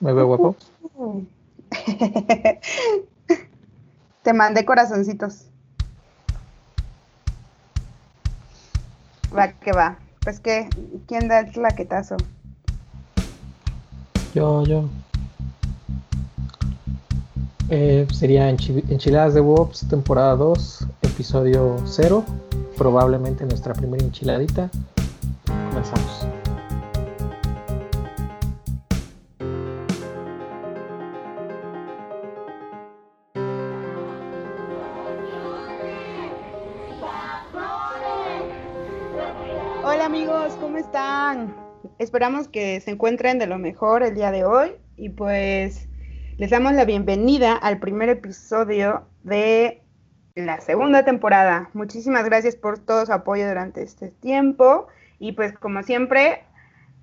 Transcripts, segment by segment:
¿Me veo guapo? Te mandé corazoncitos. Va que va. Pues que, ¿quién da el claquetazo? Yo, yo. Eh, sería Enchiladas de Wops, temporada 2, episodio 0. Probablemente nuestra primera enchiladita. Comenzamos. Esperamos que se encuentren de lo mejor el día de hoy y pues les damos la bienvenida al primer episodio de la segunda temporada. Muchísimas gracias por todo su apoyo durante este tiempo y pues como siempre,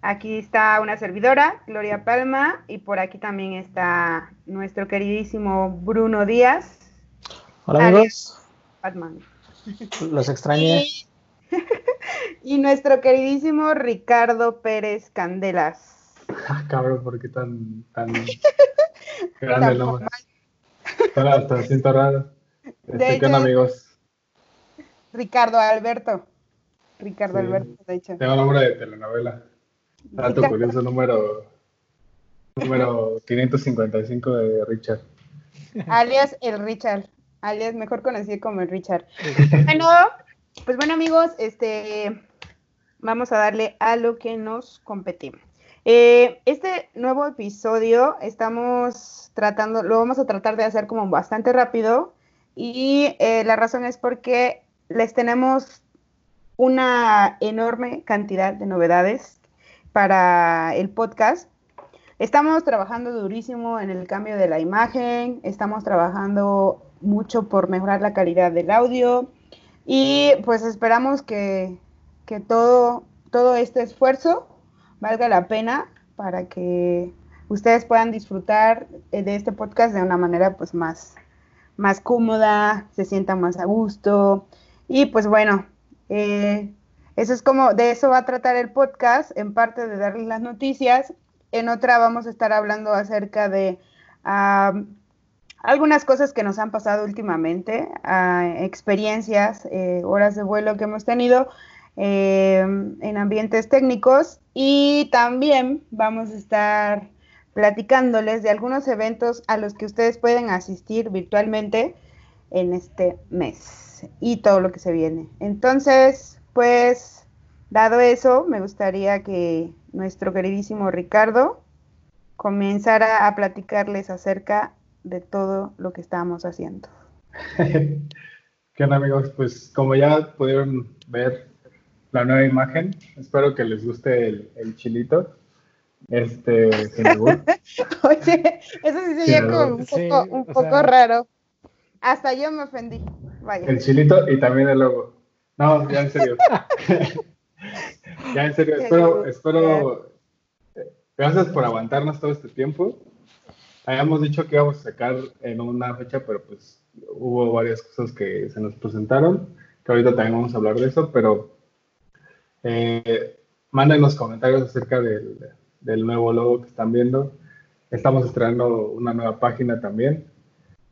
aquí está una servidora, Gloria Palma, y por aquí también está nuestro queridísimo Bruno Díaz. Hola amigos. Batman. Los extrañé. y nuestro queridísimo Ricardo Pérez Candelas. Ah, cabrón, ¿por qué tan, tan grande el nombre? Hasta siento raro. Estoy con amigos. Ricardo Alberto. Ricardo Alberto, de hecho. Tengo nombre de telenovela. Dato curioso, número, número 555 de Richard. Alias el Richard. Alias mejor conocido como el Richard. bueno, pues bueno amigos, este vamos a darle a lo que nos competimos. Eh, este nuevo episodio estamos tratando, lo vamos a tratar de hacer como bastante rápido y eh, la razón es porque les tenemos una enorme cantidad de novedades para el podcast. Estamos trabajando durísimo en el cambio de la imagen, estamos trabajando mucho por mejorar la calidad del audio y pues esperamos que, que todo, todo este esfuerzo valga la pena para que ustedes puedan disfrutar de este podcast de una manera pues más, más cómoda, se sientan más a gusto. Y pues bueno, eh, eso es como, de eso va a tratar el podcast, en parte de darles las noticias, en otra vamos a estar hablando acerca de algunas cosas que nos han pasado últimamente, experiencias, eh, horas de vuelo que hemos tenido eh, en ambientes técnicos y también vamos a estar platicándoles de algunos eventos a los que ustedes pueden asistir virtualmente en este mes y todo lo que se viene. Entonces, pues, dado eso, me gustaría que nuestro queridísimo Ricardo comenzara a platicarles acerca de todo lo que estamos haciendo. ¿Qué amigos? Pues como ya pudieron ver la nueva imagen, espero que les guste el, chilito. Este, Oye, eso sí sería como un poco, un poco raro. Hasta yo me ofendí. El chilito y también el logo. No, ya en serio. ya en serio, espero, espero. Gracias por aguantarnos todo este tiempo. Habíamos dicho que íbamos a sacar en una fecha, pero pues hubo varias cosas que se nos presentaron, que ahorita también vamos a hablar de eso, pero eh, manden los comentarios acerca del, del nuevo logo que están viendo. Estamos estrenando una nueva página también.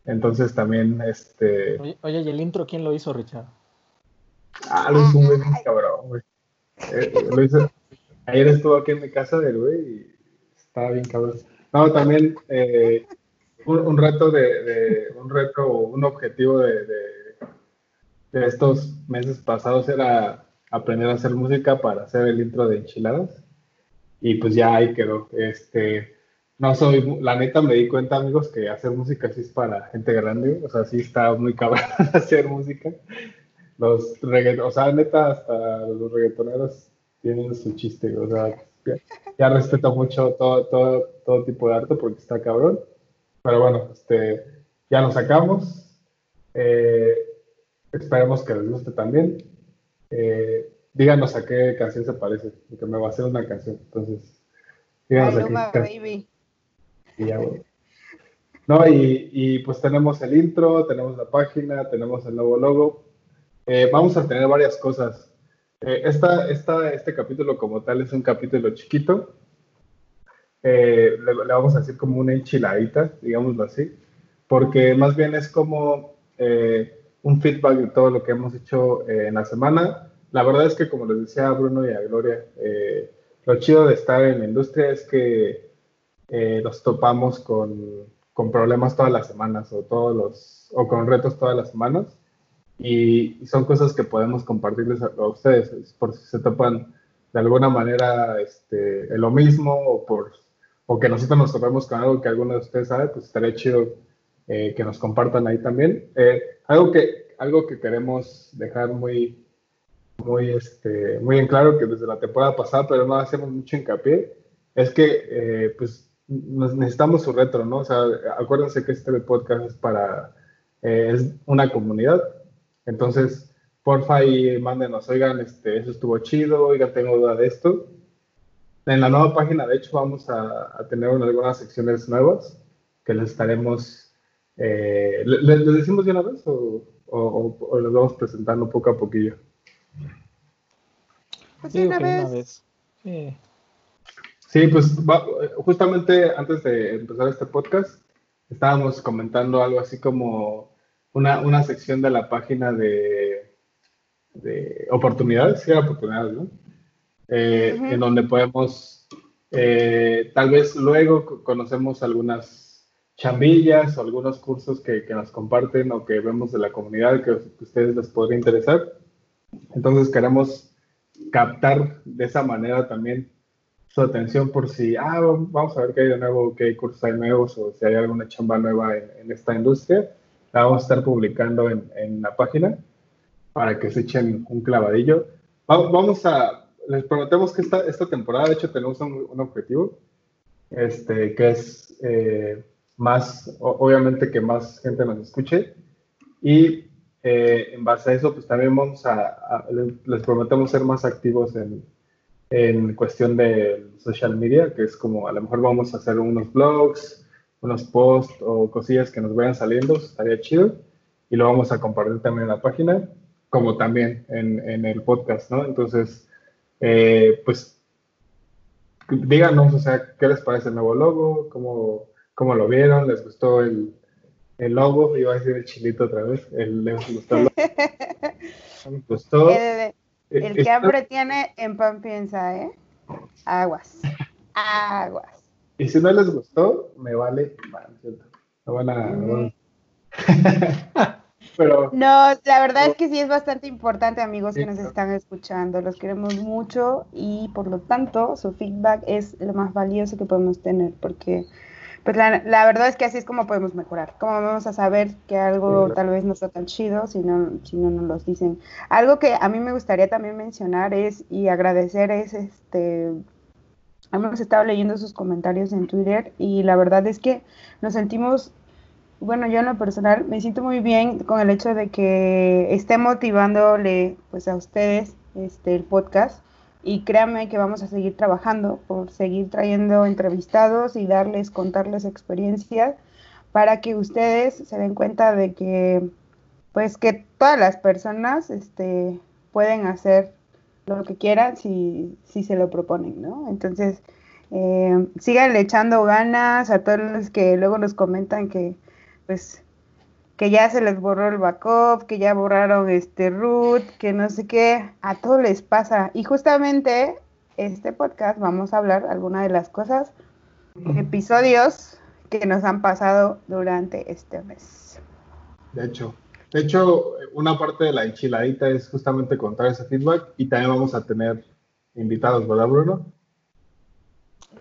Entonces también, este... Oye, ¿y el intro quién lo hizo, Richard? Ah, lo hizo un güey cabrón, güey. Eh, lo hizo... Ayer estuvo aquí en mi casa del güey y estaba bien cabrón. No, también eh, un, reto de, de, un reto, un objetivo de, de, de, estos meses pasados era aprender a hacer música para hacer el intro de enchiladas. Y pues ya ahí quedó. Este, no soy, la neta me di cuenta, amigos, que hacer música sí es para gente grande, o sea, sí está muy cabrón hacer música. Los reggaetoneros, o sea, neta, hasta los reggaetoneros tienen su chiste, o sea, ya, respeto mucho todo, todo, todo tipo de arte porque está cabrón. Pero bueno, este, ya lo sacamos. Eh, esperemos que les guste también. Eh, díganos a qué canción se parece, porque me va a hacer una canción. Entonces, díganos a qué baby. Y No, y, pues tenemos el intro, tenemos la página, tenemos el nuevo logo. Eh, vamos a tener varias cosas. Eh, esta, este capítulo como tal es un capítulo chiquito. eh, le, vamos a decir como una enchiladita, digámoslo así, porque más bien es como eh, un feedback de todo lo que hemos hecho eh, en la semana. La verdad es que, como les decía a Bruno y a Gloria, lo chido de estar en la industria es que nos topamos con, con, problemas todas las semanas o, todos los, o con retos todas las semanas. Y, son cosas que podemos compartirles a, ustedes, por si se topan de alguna manera este, lo mismo o, por, o que nosotros nos topemos con algo que alguno de ustedes sabe, pues estaría chido eh, que nos compartan ahí también. Eh, algo, que, algo que queremos dejar muy, muy, este, muy en claro, que desde la temporada pasada, pero no hacemos mucho hincapié, es que eh, pues necesitamos su retro, ¿no? O sea, acuérdense que este podcast es para, es una comunidad, entonces porfa y mándenos, oigan, este, eso estuvo chido, oigan, tengo duda de esto. En la nueva página, de hecho, vamos a, tener algunas secciones nuevas que les estaremos, eh, ¿les, decimos de una vez o, o, les vamos presentando poco a poquillo? Pues de una, vez. Sí. pues justamente antes de empezar este podcast, estábamos comentando algo así como una, una sección de la página de de oportunidades, sí, oportunidades, ¿no? Eh, en donde podemos, eh, tal vez luego conocemos algunas chambillas o algunos cursos que, que, nos comparten o que vemos de la comunidad que, a ustedes les podría interesar. Entonces queremos captar de esa manera también su atención por si, ah, vamos a ver qué hay de nuevo, qué cursos hay nuevos o si hay alguna chamba nueva en, esta industria. La vamos a estar publicando en, en la página para que se echen un clavadillo. Vamos a, les prometemos que esta, esta temporada, de hecho, tenemos un, objetivo, este, que es eh, más, obviamente que más gente nos escuche. Y eh, en base a eso, pues también vamos a, les prometemos ser más activos en, en cuestión de social media, que es como a lo mejor vamos a hacer unos blogs, unos posts o cosillas que nos vayan saliendo, estaría chido. Y lo vamos a compartir también en la página como también en, el podcast, ¿no? Entonces, eh, pues, díganos, o sea, ¿qué les parece el nuevo logo? ¿Cómo, cómo lo vieron? ¿Les gustó el, el logo? Iba a decir el chilito otra vez. El, ¿Les gustó el gustó? El, el que hambre tiene, en pan piensa, ¿eh? Aguas. Aguas. Y si no les gustó, me vale. no van a... Pero... No, la verdad es que sí es bastante importante, amigos que nos están escuchando. Los queremos mucho y por lo tanto su feedback es lo más valioso que podemos tener porque pues la, verdad es que así es como podemos mejorar. Como vamos a saber que algo tal vez no está tan chido si no, si no nos lo dicen. Algo que a mí me gustaría también mencionar es y agradecer es este hemos estado leyendo sus comentarios en Twitter y la verdad es que nos sentimos bueno, yo en lo personal me siento muy bien con el hecho de que esté motivándole pues a ustedes este el podcast y créanme que vamos a seguir trabajando por seguir trayendo entrevistados y darles contarles experiencias para que ustedes se den cuenta de que pues que todas las personas este pueden hacer lo que quieran si, si se lo proponen, ¿no? Entonces, eh, síganle echando ganas a todos los que luego nos comentan que pues que ya se les borró el backup, que ya borraron este root, que no sé qué, a todos les pasa. Y justamente este podcast vamos a hablar algunas de las cosas, episodios que nos han pasado durante este mes. De hecho, de hecho, una parte de la enchiladita es justamente contar ese feedback y también vamos a tener invitados, ¿verdad, Bruno?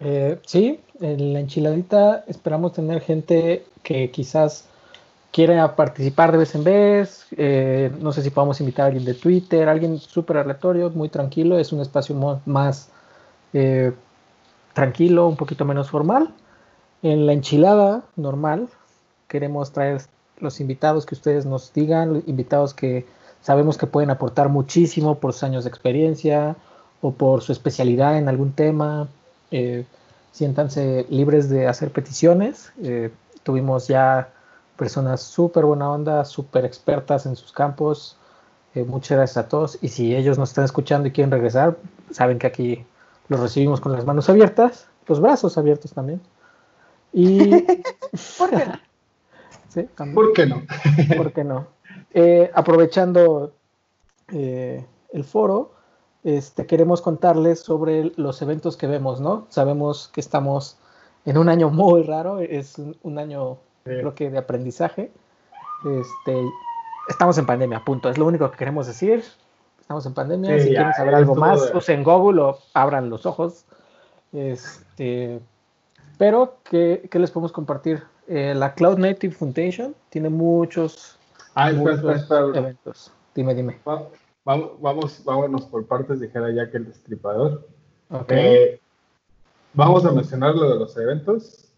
Eh, sí, en la enchiladita esperamos tener gente que quizás quiera participar de vez en vez. Eh, no sé si podemos invitar a alguien de Twitter, alguien súper aleatorio, muy tranquilo. Es un espacio más eh, tranquilo, un poquito menos formal. En la enchilada normal queremos traer los invitados que ustedes nos digan, invitados que sabemos que pueden aportar muchísimo por sus años de experiencia o por su especialidad en algún tema. Eh, siéntanse libres de hacer peticiones. Tuvimos ya personas súper buena onda, súper expertas en sus campos. Eh, muchas gracias a todos. Y si ellos nos están escuchando y quieren regresar, saben que aquí los recibimos con las manos abiertas. los brazos abiertos también. Y... ¿Por qué no? sí, también. ¿Por qué no? ¿Por qué no? Eh, aprovechando eh, el foro, este, queremos contarles sobre los eventos que vemos, ¿no? Sabemos que estamos en un año muy raro, es un, un año, Sí. creo que de aprendizaje. Este, estamos en pandemia, punto. Es lo único que queremos decir. Estamos en pandemia. Sí, si ya, quieren saber algo más, de- usen Google o abran los ojos. Este, pero, ¿qué, qué les podemos compartir? Eh, la Cloud Native Foundation tiene muchos, Ah, espera, espera, muchos espera. eventos. Dime, dime. Va- Vamos, vamos, vámonos por partes, dijera que el destripador. Ok. Eh, vamos a mencionar lo de los eventos,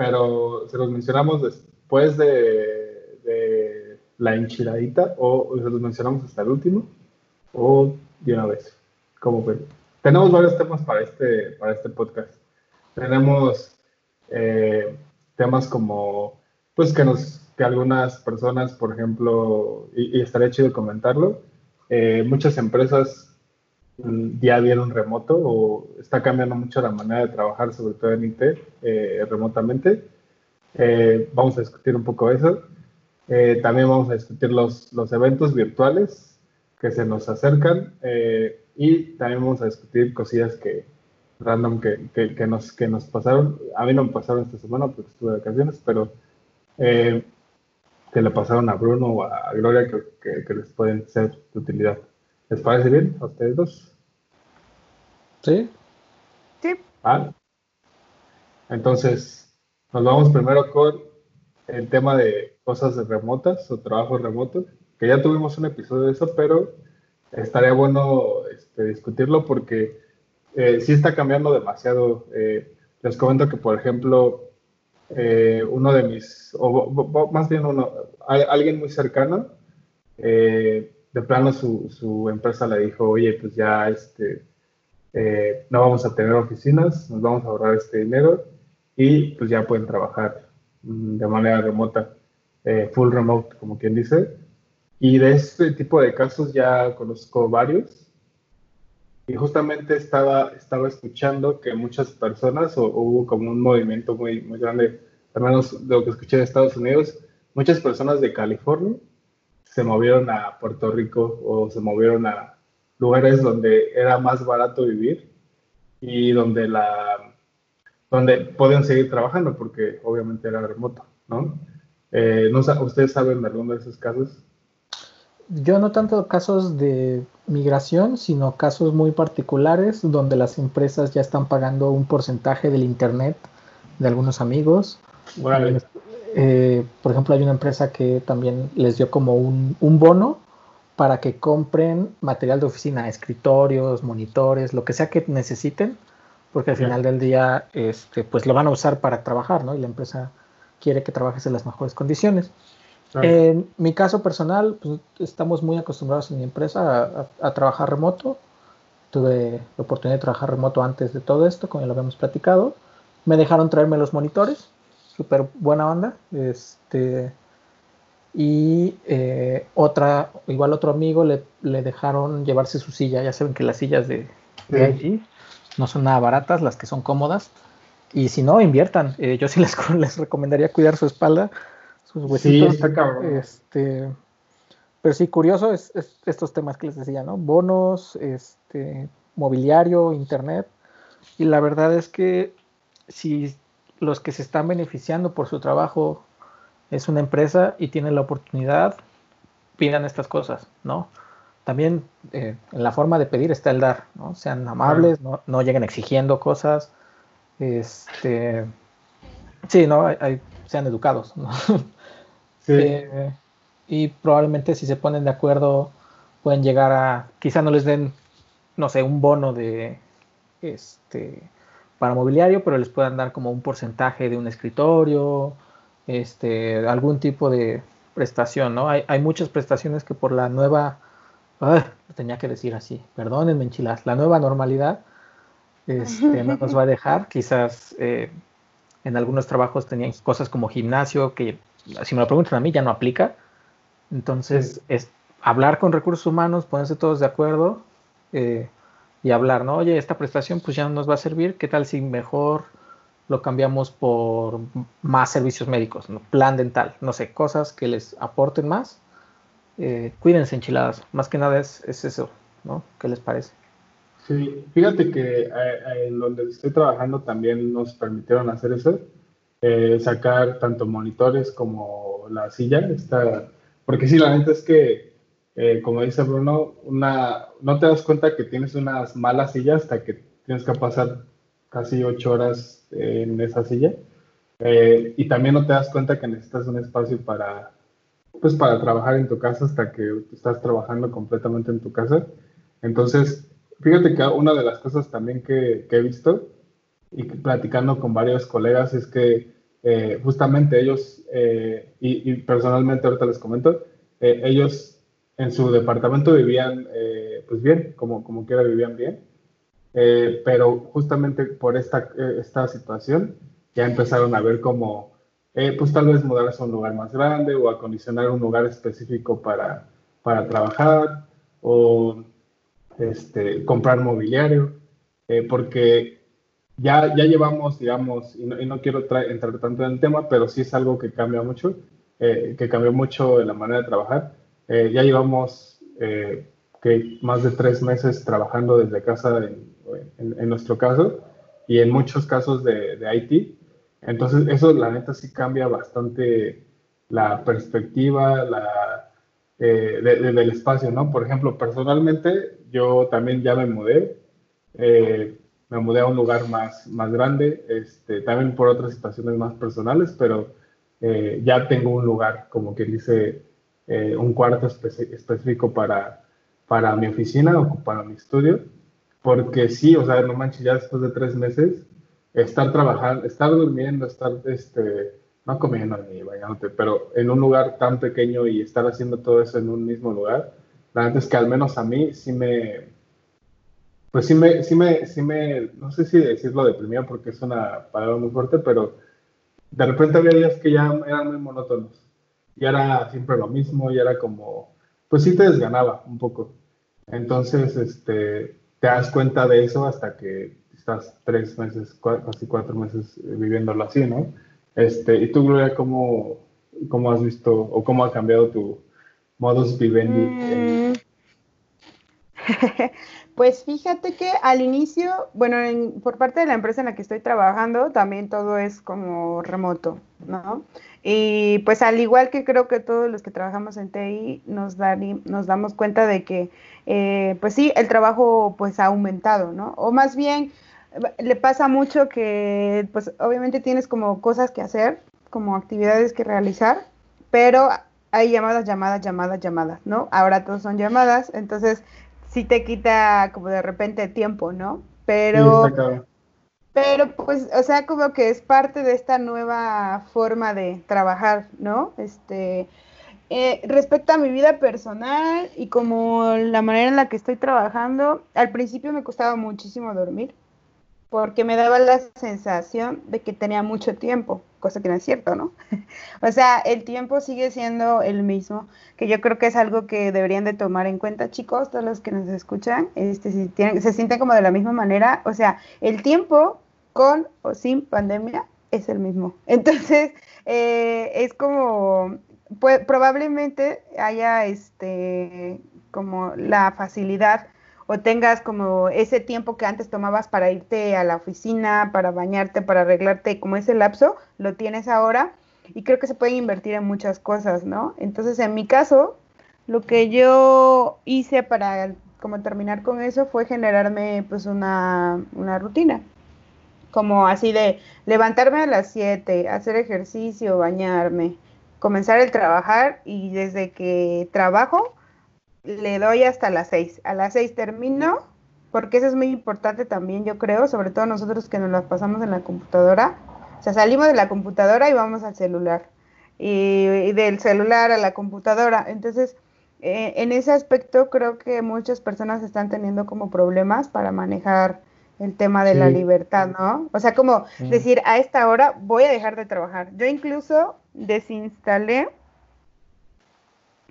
pero se los mencionamos después de, de la enchiladita o, se los mencionamos hasta el último o de una vez. Como ven. Tenemos varios temas para este, para este podcast. Tenemos eh, temas como, pues que nos, que algunas personas, por ejemplo, y, y estaría chido comentarlo, eh, muchas empresas ya vieron remoto o está cambiando mucho la manera de trabajar, sobre todo en IT, eh, remotamente. Eh, vamos a discutir un poco eso. Eh, también vamos a discutir los, los eventos virtuales que se nos acercan eh, y también vamos a discutir cosillas que random que, que, que nos, que nos pasaron. A mí no me pasaron esta semana porque estuve de vacaciones, pero eh, que le pasaron a Bruno o a Gloria que, que, que les pueden ser de utilidad. ¿Les parece bien a ustedes dos? ¿Sí? Sí, Ah. Entonces, nos vamos primero con el tema de cosas remotas o trabajos remotos, que ya tuvimos un episodio de eso, pero estaría bueno este, discutirlo porque eh, sí está cambiando demasiado. Eh, les comento que, por ejemplo, eh, uno de mis, o más bien uno, al- alguien muy cercano, eh, de plano su, su empresa le dijo, oye, pues ya este, eh, no vamos a tener oficinas, nos vamos a ahorrar este dinero y pues ya pueden trabajar mm, de manera remota, eh, full remote, como quien dice. Y de este tipo de casos ya conozco varios. Y justamente estaba, estaba escuchando que muchas personas, o, o hubo como un movimiento muy, muy grande, al menos de lo que escuché de Estados Unidos, muchas personas de California se movieron a Puerto Rico o se movieron a lugares donde era más barato vivir y donde la donde podían seguir trabajando porque obviamente era remoto, ¿no? Eh, no ¿Ustedes saben de alguno de esos casos? Yo no tanto casos de migración, sino casos muy particulares donde las empresas ya están pagando un porcentaje del internet de algunos amigos. Eh, por ejemplo, hay una empresa que también les dio como un, un bono para que compren material de oficina, escritorios, monitores, lo que sea que necesiten, porque al final del día este, pues lo van a usar para trabajar, ¿no? Y la empresa quiere que trabajes en las mejores condiciones. Claro. En mi caso personal, pues, estamos muy acostumbrados en mi empresa a, a- a trabajar remoto. Tuve la oportunidad de trabajar remoto antes de todo esto, como ya lo habíamos platicado. Me dejaron traerme los monitores, súper buena onda. Este, y eh, otra, igual otro amigo le, le dejaron llevarse su silla. Ya saben que las sillas de, de Sí. No son nada baratas, las que son cómodas. Y si no, inviertan. Eh, yo sí les, les recomendaría cuidar su espalda, sus huesitos. Este, pero sí, curioso es, es estos temas que les decía, ¿no? Bonos, este, mobiliario, internet. Y la verdad es que si los que se están beneficiando por su trabajo es una empresa y tienen la oportunidad, pidan estas cosas, ¿no? También eh, en la forma de pedir está el dar, ¿no? Sean amables, no, no lleguen exigiendo cosas. Este, sí, ¿no? Hay- hay- sean educados, ¿no? Sí, Eh, y probablemente si se ponen de acuerdo pueden llegar a, quizá no les den, no sé, un bono de, este, para mobiliario, pero les puedan dar como un porcentaje de un escritorio, este, algún tipo de prestación, ¿no? Hay, hay muchas prestaciones que por la nueva, tenía que decir así, perdónenme enchiladas, la nueva normalidad este, no nos va a dejar, quizás eh, en algunos trabajos tenían cosas como gimnasio que si me lo preguntan a mí ya no aplica, entonces Sí. es hablar con recursos humanos, ponerse todos de acuerdo, eh, y hablar, ¿no? Oye, esta prestación pues ya no nos va a servir, ¿qué tal si mejor lo cambiamos por más servicios médicos, ¿no? plan dental, no sé, cosas que les aporten más? Eh, cuídense enchiladas, más que nada es, es eso, ¿no? ¿Qué les parece? Sí, fíjate que eh, en donde estoy trabajando también nos permitieron hacer eso, eh, sacar tanto monitores como la silla, esta, porque sí, la neta es que, eh, como dice Bruno, una, no te das cuenta que tienes unas malas sillas hasta que tienes que pasar casi ocho horas en esa silla. y también no te das cuenta que necesitas un espacio para, pues, para trabajar en tu casa hasta que estás trabajando completamente en tu casa. Entonces, Fíjate que una de las cosas también que, he visto y platicando con varios colegas es que eh, justamente ellos, eh, y, personalmente ahorita les comento, eh, ellos en su departamento vivían pues bien, como, como quiera vivían bien, pero justamente por esta, esta situación ya empezaron a ver como, pues tal vez mudarse a un lugar más grande o acondicionar un lugar específico para, para trabajar o este, comprar mobiliario, eh, porque ya, ya llevamos, digamos, y no, quiero entrar tanto en el tema, pero sí es algo que cambia mucho, eh, que cambió mucho la manera de trabajar. Eh, ya llevamos que más de tres meses trabajando desde casa en, en, nuestro caso y en muchos casos de, de IT. Entonces, eso la neta sí cambia bastante la perspectiva, la, eh, del espacio, ¿no? Por ejemplo, personalmente yo también ya me mudé, eh, me mudé a un lugar más, más grande, este, también por otras situaciones más personales, pero eh, ya tengo un lugar, como que dice, un cuarto específico para, para mi oficina o para mi estudio, porque sí, o sea, no manches, ya después de tres meses, estar trabajando, estar durmiendo, estar este, no comiendo ni bañándote, pero en un lugar tan pequeño y estar haciendo todo eso en un mismo lugar, la verdad es que al menos a mí sí me, pues sí me, sí me, sí me, no sé si decirlo deprimido porque es una palabra muy fuerte, pero de repente había días que ya eran muy monótonos. Y era siempre lo mismo, y era como, pues sí te desganaba un poco. Entonces, este, te das cuenta de eso hasta que estás tres meses, casi cuatro meses viviéndolo así, ¿no? Este, ¿Y tú, Gloria, cómo, cómo has visto o cómo ha cambiado tu modus vivendi? Mm. Pues fíjate que al inicio, bueno, por parte de la empresa en la que estoy trabajando, también todo es como remoto, ¿no? Y pues al igual que creo que todos los que trabajamos en TI nos, nos damos cuenta de que, eh, pues sí, el trabajo pues ha aumentado, ¿no? O más bien, le pasa mucho que, pues obviamente tienes como cosas que hacer, como actividades que realizar, pero hay llamadas, llamadas, llamadas, llamadas, ¿no? Ahora todos son llamadas, entonces sí te quita como de repente tiempo, ¿no? Pero, pero pues, o sea, como que es parte de esta nueva forma de trabajar, ¿no? Este, eh, respecto a mi vida personal y como la manera en la que estoy trabajando, al principio me costaba muchísimo dormir porque me daba la sensación de que tenía mucho tiempo, cosa que no es cierto, ¿no? o sea, el tiempo sigue siendo el mismo, que yo creo que es algo que deberían de tomar en cuenta, chicos, todos los que nos escuchan, este, si tienen, se sienten como de la misma manera, o sea, el tiempo con o sin pandemia es el mismo. Entonces, eh, es como, pues, probablemente haya este, como la facilidad o tengas como ese tiempo que antes tomabas para irte a la oficina, para bañarte, para arreglarte, como ese lapso, lo tienes ahora y creo que se puede invertir en muchas cosas, ¿no? Entonces, en mi caso, lo que yo hice para como terminar con eso fue generarme pues una, una rutina, como así de levantarme a las 7, hacer ejercicio, bañarme, comenzar el trabajar y desde que trabajo, le doy hasta las seis. A las seis termino, porque eso es muy importante también, yo creo, sobre todo nosotros que nos las pasamos en la computadora. O sea, salimos de la computadora y vamos al celular. Y, del celular a la computadora. Entonces, eh, en ese aspecto creo que muchas personas están teniendo como problemas para manejar el tema de la libertad, ¿no? O sea, como decir, a esta hora voy a dejar de trabajar. Yo incluso desinstalé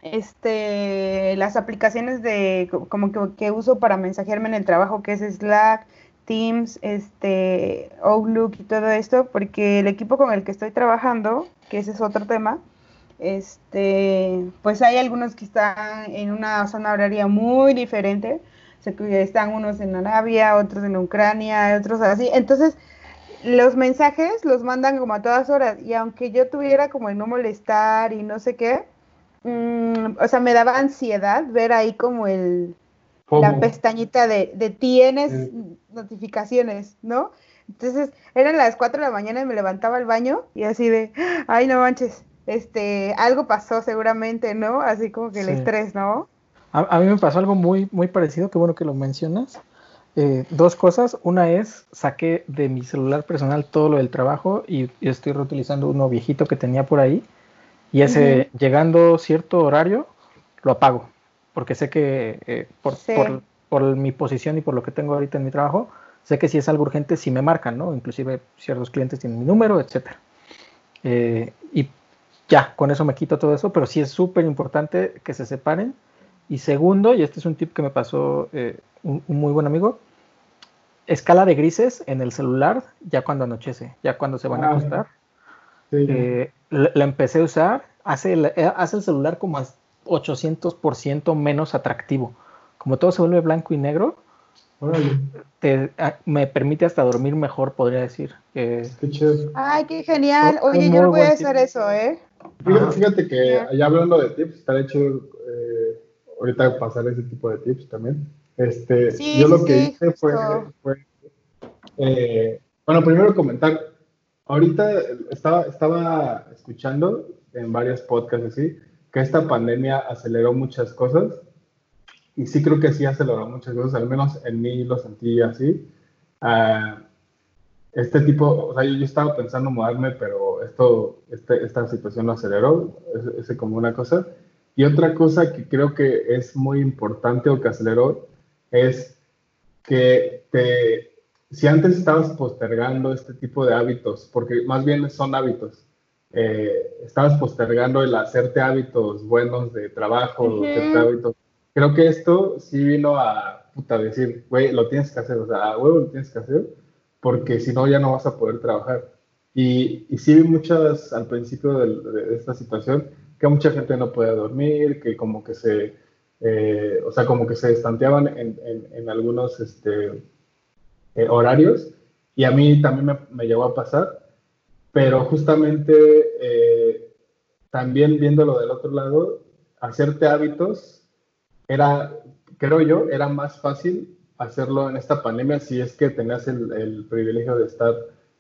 este, las aplicaciones de como que, que, uso para mensajearme en el trabajo, que es Slack, Teams, este, Outlook y todo esto, porque el equipo con el que estoy trabajando, que ese es otro tema, este, pues hay algunos que están en una zona horaria muy diferente, o están unos en Arabia, otros en Ucrania, otros así, entonces los mensajes los mandan como a todas horas y aunque yo tuviera como el no molestar y no sé qué, Mm, o sea, me daba ansiedad ver ahí como el la pestañita de, de tienes notificaciones, ¿no? Entonces eran las 4 de la mañana y me levantaba al baño y así de, ay, no manches, este, algo pasó seguramente, ¿no? Así como que el estrés, ¿no? A, mí me pasó algo muy, muy parecido, qué bueno que lo mencionas. Eh, dos cosas. Una es, saqué de mi celular personal todo lo del trabajo y estoy reutilizando uno viejito que tenía por ahí y ese, llegando cierto horario, lo apago, porque sé que eh, por, por, mi posición y por lo que tengo ahorita en mi trabajo, sé que si es algo urgente, sí me marcan, ¿no? Inclusive ciertos clientes tienen mi número, etc. Eh, y ya, con eso me quito todo eso, pero sí es súper importante que se separen. Y segundo, y este es un tip que me pasó eh, un, muy buen amigo, escala de grises en el celular ya cuando anochece, ya cuando se van a ah, acostar. Sí la, empecé a usar, hace el, eh, hace el celular como a 800% menos atractivo. Como todo se vuelve blanco y negro, me permite hasta dormir mejor, podría decir. qué Ay, qué genial. Oye, yo no voy a hacer eso, ¿eh? Fíjate, que ya hablando de tips, está hecho eh, ahorita pasar ese tipo de tips también. Este, yo lo que hice fue, eh, bueno, primero comentar, ahorita estaba, estaba escuchando en varios podcasts así que esta pandemia aceleró muchas cosas y sí creo que sí aceleró muchas cosas, al menos en mí lo sentí así. Uh, este tipo, o sea, yo, estaba pensando mudarme, pero esto, este, esta situación lo aceleró, es, es, como una cosa. Y otra cosa que creo que es muy importante o que aceleró es que te, si antes estabas postergando este tipo de hábitos, porque más bien son hábitos, eh, estabas postergando el hacerte hábitos buenos de trabajo, hábitos, creo que esto sí vino a puta, decir, güey, lo tienes que hacer, o sea, huevo lo tienes que hacer, porque si no ya no vas a poder trabajar. Y, y sí vi muchas, al principio de, esta situación, que mucha gente no podía dormir, que como que se, eh, o sea, como que se estanteaban en, en, en algunos, este, eh, horarios y a mí también me, me, llegó a pasar, pero justamente eh, también viéndolo del otro lado, hacerte hábitos era, creo yo, era más fácil hacerlo en esta pandemia si es que tenías el, el privilegio de estar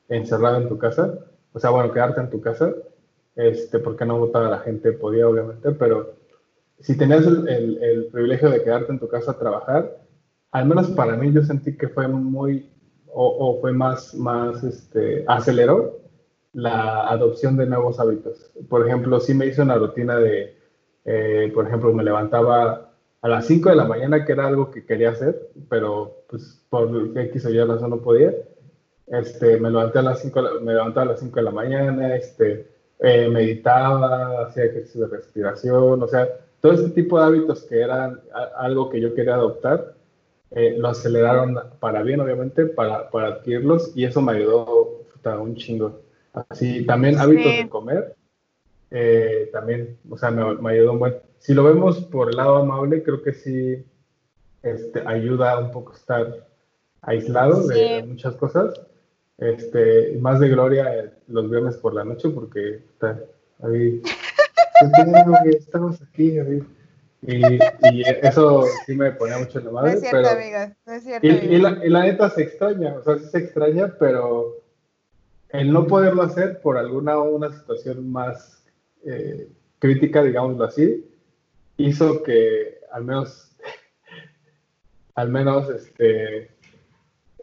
encerrado en tu casa, o sea, bueno, quedarte en tu casa, este, porque no toda la gente podía, obviamente, pero si tenías el, el, el, privilegio de quedarte en tu casa a trabajar, al menos para mí yo sentí que fue muy, o, fue más, más, este, aceleró la adopción de nuevos hábitos. Por ejemplo, sí me hizo una rutina de, eh, por ejemplo, me levantaba a las 5 de la mañana, que era algo que quería hacer, pero pues por X o Y razón no podía. Este, me levanté a las 5, me levantaba a las 5 de la mañana, este, eh, meditaba, hacía ejercicio de respiración, o sea, todo este tipo de hábitos que eran algo que yo quería adoptar, eh, lo aceleraron para bien, obviamente, para, para adquirirlos y eso me ayudó un chingo. Así, también hábitos de comer, eh, también, o sea, me, me, ayudó un buen. Si lo vemos por el lado amable, creo que sí este, ayuda un poco estar aislado de muchas cosas. Este, más de gloria los viernes por la noche porque está ahí. estamos aquí, ahí. Y, eso sí me ponía mucho en la madre. No es cierto, pero, amigas, no es cierto. Y, la, y, la, neta se extraña, o sea, sí se extraña, pero el no poderlo hacer por alguna una situación más eh, crítica, digámoslo así, hizo que al menos, al menos, este...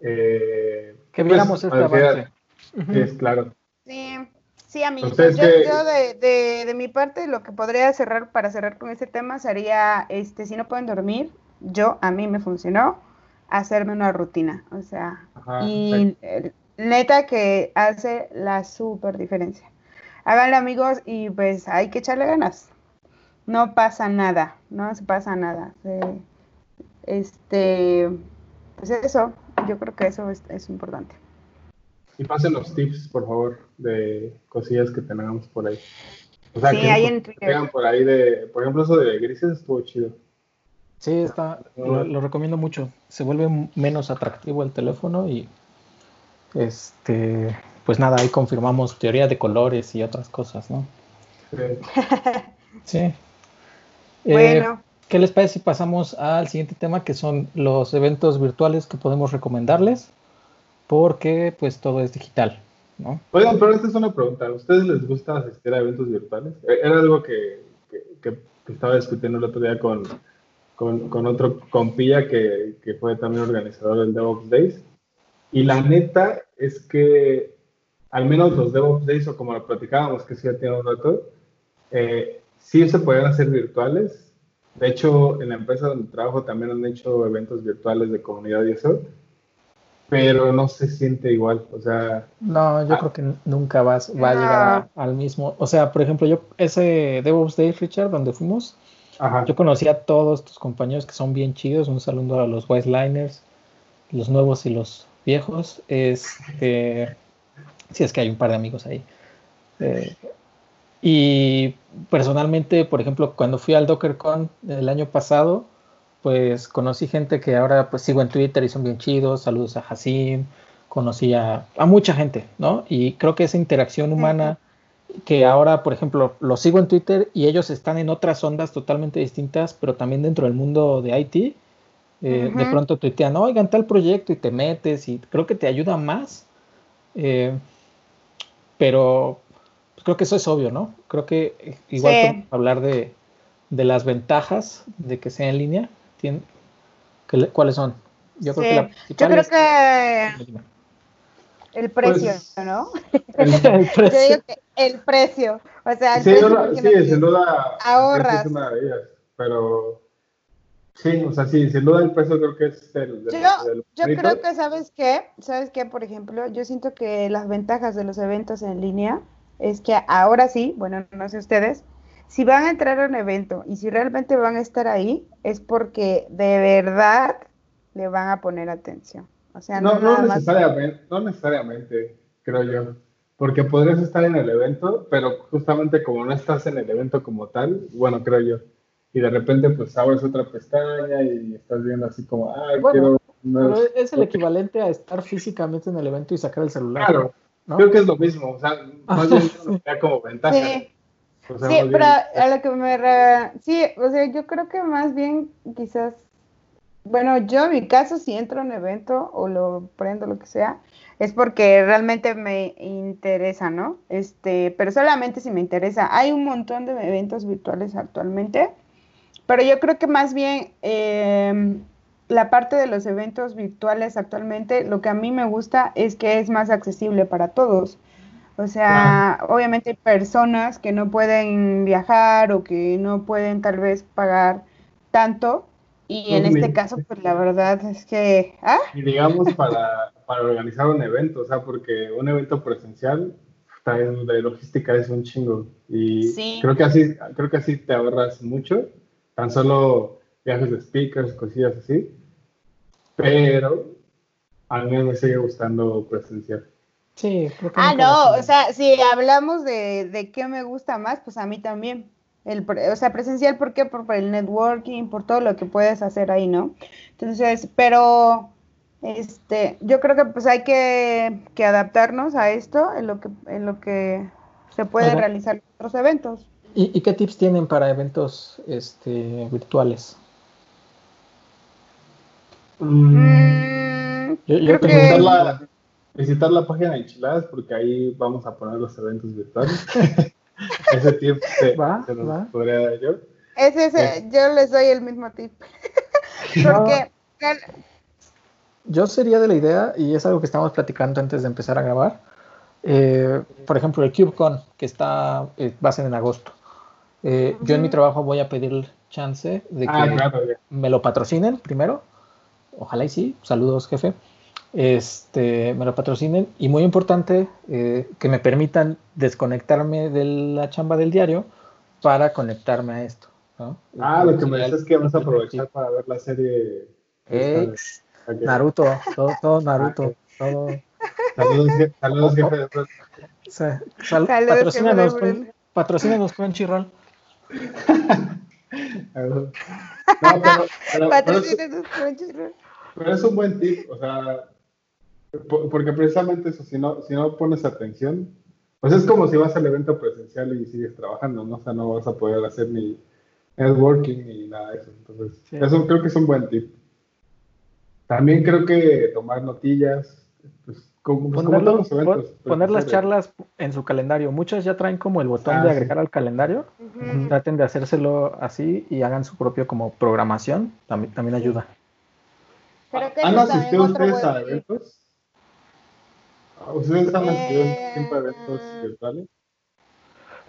Eh, que viéramos pues, esta avance. Es claro. Sí. Sí, amigos. yo, de, de, mi parte lo que podría cerrar para cerrar con este tema sería, este, si no pueden dormir, yo a mí me funcionó hacerme una rutina, o sea, y neta que hace la super diferencia. Háganlo amigos y pues hay que echarle ganas. no pasa nada, no se pasa nada. este, pues eso, yo creo que eso es, importante. Y pasen los tips, por favor, de cosillas que tengamos por ahí. O sea, sí, que, hay en Twitter. por ahí de, por ejemplo, eso de grises estuvo chido. Sí, está, lo, recomiendo mucho. Se vuelve menos atractivo el teléfono y este, pues nada, ahí confirmamos teoría de colores y otras cosas, ¿no? Sí. bueno. Eh, ¿Qué les parece si pasamos al siguiente tema que son los eventos virtuales que podemos recomendarles? Porque pues todo es digital, ¿no? Oigan, pero esta es una pregunta. ¿A ustedes les gusta asistir a eventos virtuales? E, era algo que, que, estaba discutiendo el otro día con, con, con otro compilla que, que, fue también organizador del DevOps Days. Y la neta es que al menos los DevOps Days, o como lo platicábamos, que sí ya tiene un rato, eh, sí se pueden hacer virtuales, de hecho, en la empresa donde trabajo también han hecho eventos virtuales de comunidad y eso, pero no se siente igual, o sea... No, yo ah. creo que nunca vas, va a llegar al mismo, o sea, por ejemplo, yo, ese DevOps Day, Richard, donde fuimos, yo conocí a todos tus compañeros que son bien chidos, un saludo a los Liners, los nuevos y los viejos, este, si es que hay un par de amigos ahí. Eh, y personalmente, por ejemplo, cuando fui al DockerCon el año pasado, pues conocí gente que ahora pues sigo en Twitter y son bien chidos. Saludos a Hasim, conocí a, mucha gente, ¿no? Y creo que esa interacción humana que ahora, por ejemplo, lo sigo en Twitter y ellos están en otras ondas totalmente distintas, pero también dentro del mundo de IT. Eh, de pronto tuitean, oigan tal proyecto y te metes y creo que te ayuda más. Eh, pero creo que eso es obvio, ¿no? Creo que igual hablar de, las ventajas de que sea en línea. ¿Cuáles son? Yo creo que el precio, pues, ¿no? El, precio. el precio. O sea, el sí, precio sí, sin duda. Ahorras. Es una de ellas, pero sí, o sea, sí, sin duda el precio creo que es el. yo, yo creo que, ¿sabes qué? ¿Sabes qué? Por ejemplo, yo siento que las ventajas de los eventos en línea es que ahora sí, bueno, no sé ustedes, si van a entrar a un evento y si realmente van a estar ahí, es porque de verdad le van a poner atención. O sea, no, no, necesariamente, no necesariamente, creo yo. Porque podrías estar en el evento, pero justamente como no estás en el evento como tal, bueno, creo yo. Y de repente, pues abres otra pestaña y estás viendo así como, ah, quiero. pero es el equivalente a estar físicamente en el evento y sacar el celular. Claro, Creo que es lo mismo, o sea, más bien como ventaja. Sí, sí pero a lo que me... Sí, o sea, yo creo que más bien quizás... Bueno, yo en mi caso, si entro a un evento o lo prendo, lo que sea, es porque realmente me interesa, ¿no? Este, pero solamente si me interesa. Hay un montón de eventos virtuales actualmente, pero yo creo que más bien... Eh, la parte de los eventos virtuales actualmente, lo que a mí me gusta es que es más accesible para todos. O sea, obviamente hay personas que no pueden viajar o que no pueden tal vez pagar tanto. Y en este caso, pues la verdad es que... ¿ah? Y digamos para, para organizar un evento, o sea, porque un evento presencial de logística es un chingo. Y creo que así, creo que así te ahorras mucho. Tan solo viajes de speakers, cosillas así. Pero a mí me sigue gustando presencial. Sí, creo que Ah, no, o sea, si hablamos de, de qué me gusta más, pues a mí también. El, o sea, presencial, ¿por qué? Por, el networking, por todo lo que puedes hacer ahí, ¿no? Entonces, pero este, yo creo que pues hay que, que adaptarnos a esto en lo que, en lo que se puede realizar otros eventos. ¿Y, qué tips tienen para eventos este, virtuales? Mm, yo, yo visitar, la, visitar la página de Enchiladas porque ahí vamos a poner los eventos virtuales. ese tip se, ¿Va? nos podría dar yo. Ese, ese, eh. yo les doy el mismo tip. porque yo sería de la idea, y es algo que estamos platicando antes de empezar a grabar, eh, por ejemplo, el KubeCon, que está, eh, va a ser en agosto. Eh, yo en mi trabajo voy a pedir chance de ah, que me lo patrocinen primero. Ojalá y sí. Saludos, jefe. Este, me lo patrocinen. Y muy importante, eh, que me permitan desconectarme de la chamba del diario para conectarme a esto. Ah, lo que me dices es que vas a aprovechar para ver la serie. Ex, Naruto, todo, todo Naruto, ah, todo. Saludos, saludos jefe de sal, sal, patrocínanos, con, patrocínanos Crunchyroll. no, pero, pero, Crunchyroll. Pero es un buen tip, o sea, porque precisamente eso, si no, si no pones atención, pues es como si vas al evento presencial y sigues trabajando, ¿no? O sea, no vas a poder hacer ni networking ni nada de eso. Entonces, eso creo que es un buen tip. También creo que tomar notillas, pues, como, pues, poner las charlas en su calendario. Muchos ya traen como el botón de ah, agregar al calendario. Traten de hacérselo así y hagan su propio como programación. También, también ayuda. ¿Han asistido ustedes a eventos? ¿Ustedes han asistido siempre a eventos virtuales?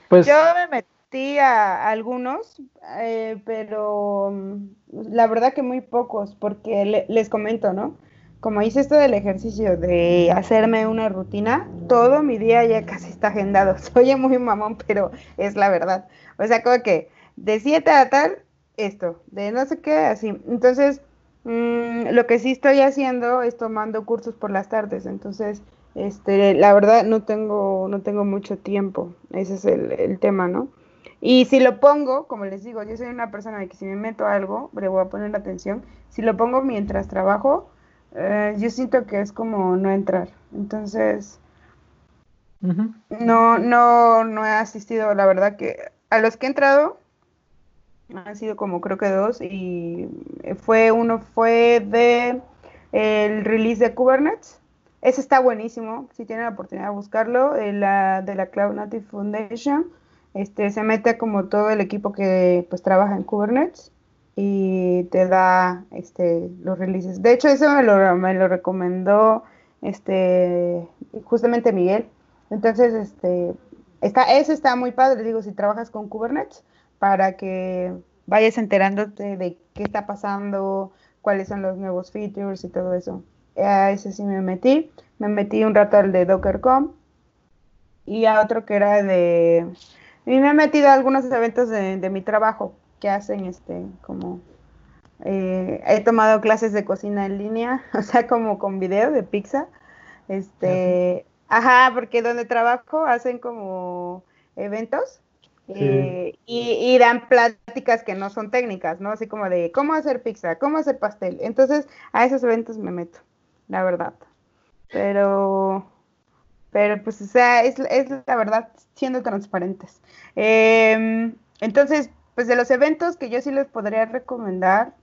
Pues, Yo me metí a algunos, eh, pero mm, la verdad que muy pocos, porque les comento, ¿no? Como hice esto del ejercicio de hacerme una rutina, todo mi día ya casi está agendado. Soy muy mamón, pero es la verdad. O sea, como que de 7 a tal, esto, de no sé qué, así. Entonces, Mm, lo que sí estoy haciendo es tomando cursos por las tardes, entonces, este, la verdad no tengo, no tengo mucho tiempo, ese es el, tema, ¿no? Y si lo pongo, como les digo, yo soy una persona de que si me meto algo, le voy a poner atención, si lo pongo mientras trabajo, eh, yo siento que es como no entrar, entonces, no, no, no he asistido, la verdad que a los que he entrado, han sido como creo que dos y fue uno fue de el release de Kubernetes. Ese está buenísimo, si tienen la oportunidad de buscarlo, de la, de la Cloud Native Foundation. Este, se mete como todo el equipo que pues trabaja en Kubernetes y te da este, los releases. De hecho, eso me lo, me lo recomendó este, justamente Miguel. Entonces, este, está, eso está muy padre, digo, si trabajas con Kubernetes, para que vayas enterándote de qué está pasando, cuáles son los nuevos features y todo eso. A ese sí me metí. Me metí un rato al de DockerCom y a otro que era de... Y me he metido a algunos eventos de, mi trabajo que hacen este como... Eh, he tomado clases de cocina en línea, o sea, como con video de pizza. Este, ajá, porque donde trabajo hacen como eventos eh, y, dan pláticas que no son técnicas, ¿no? Así como de cómo hacer pizza, cómo hacer pastel. Entonces, a esos eventos me meto, la verdad. Pero, pero pues, o sea, es, la verdad, siendo transparentes. Em, entonces, pues de los eventos que yo sí les podría recomendar,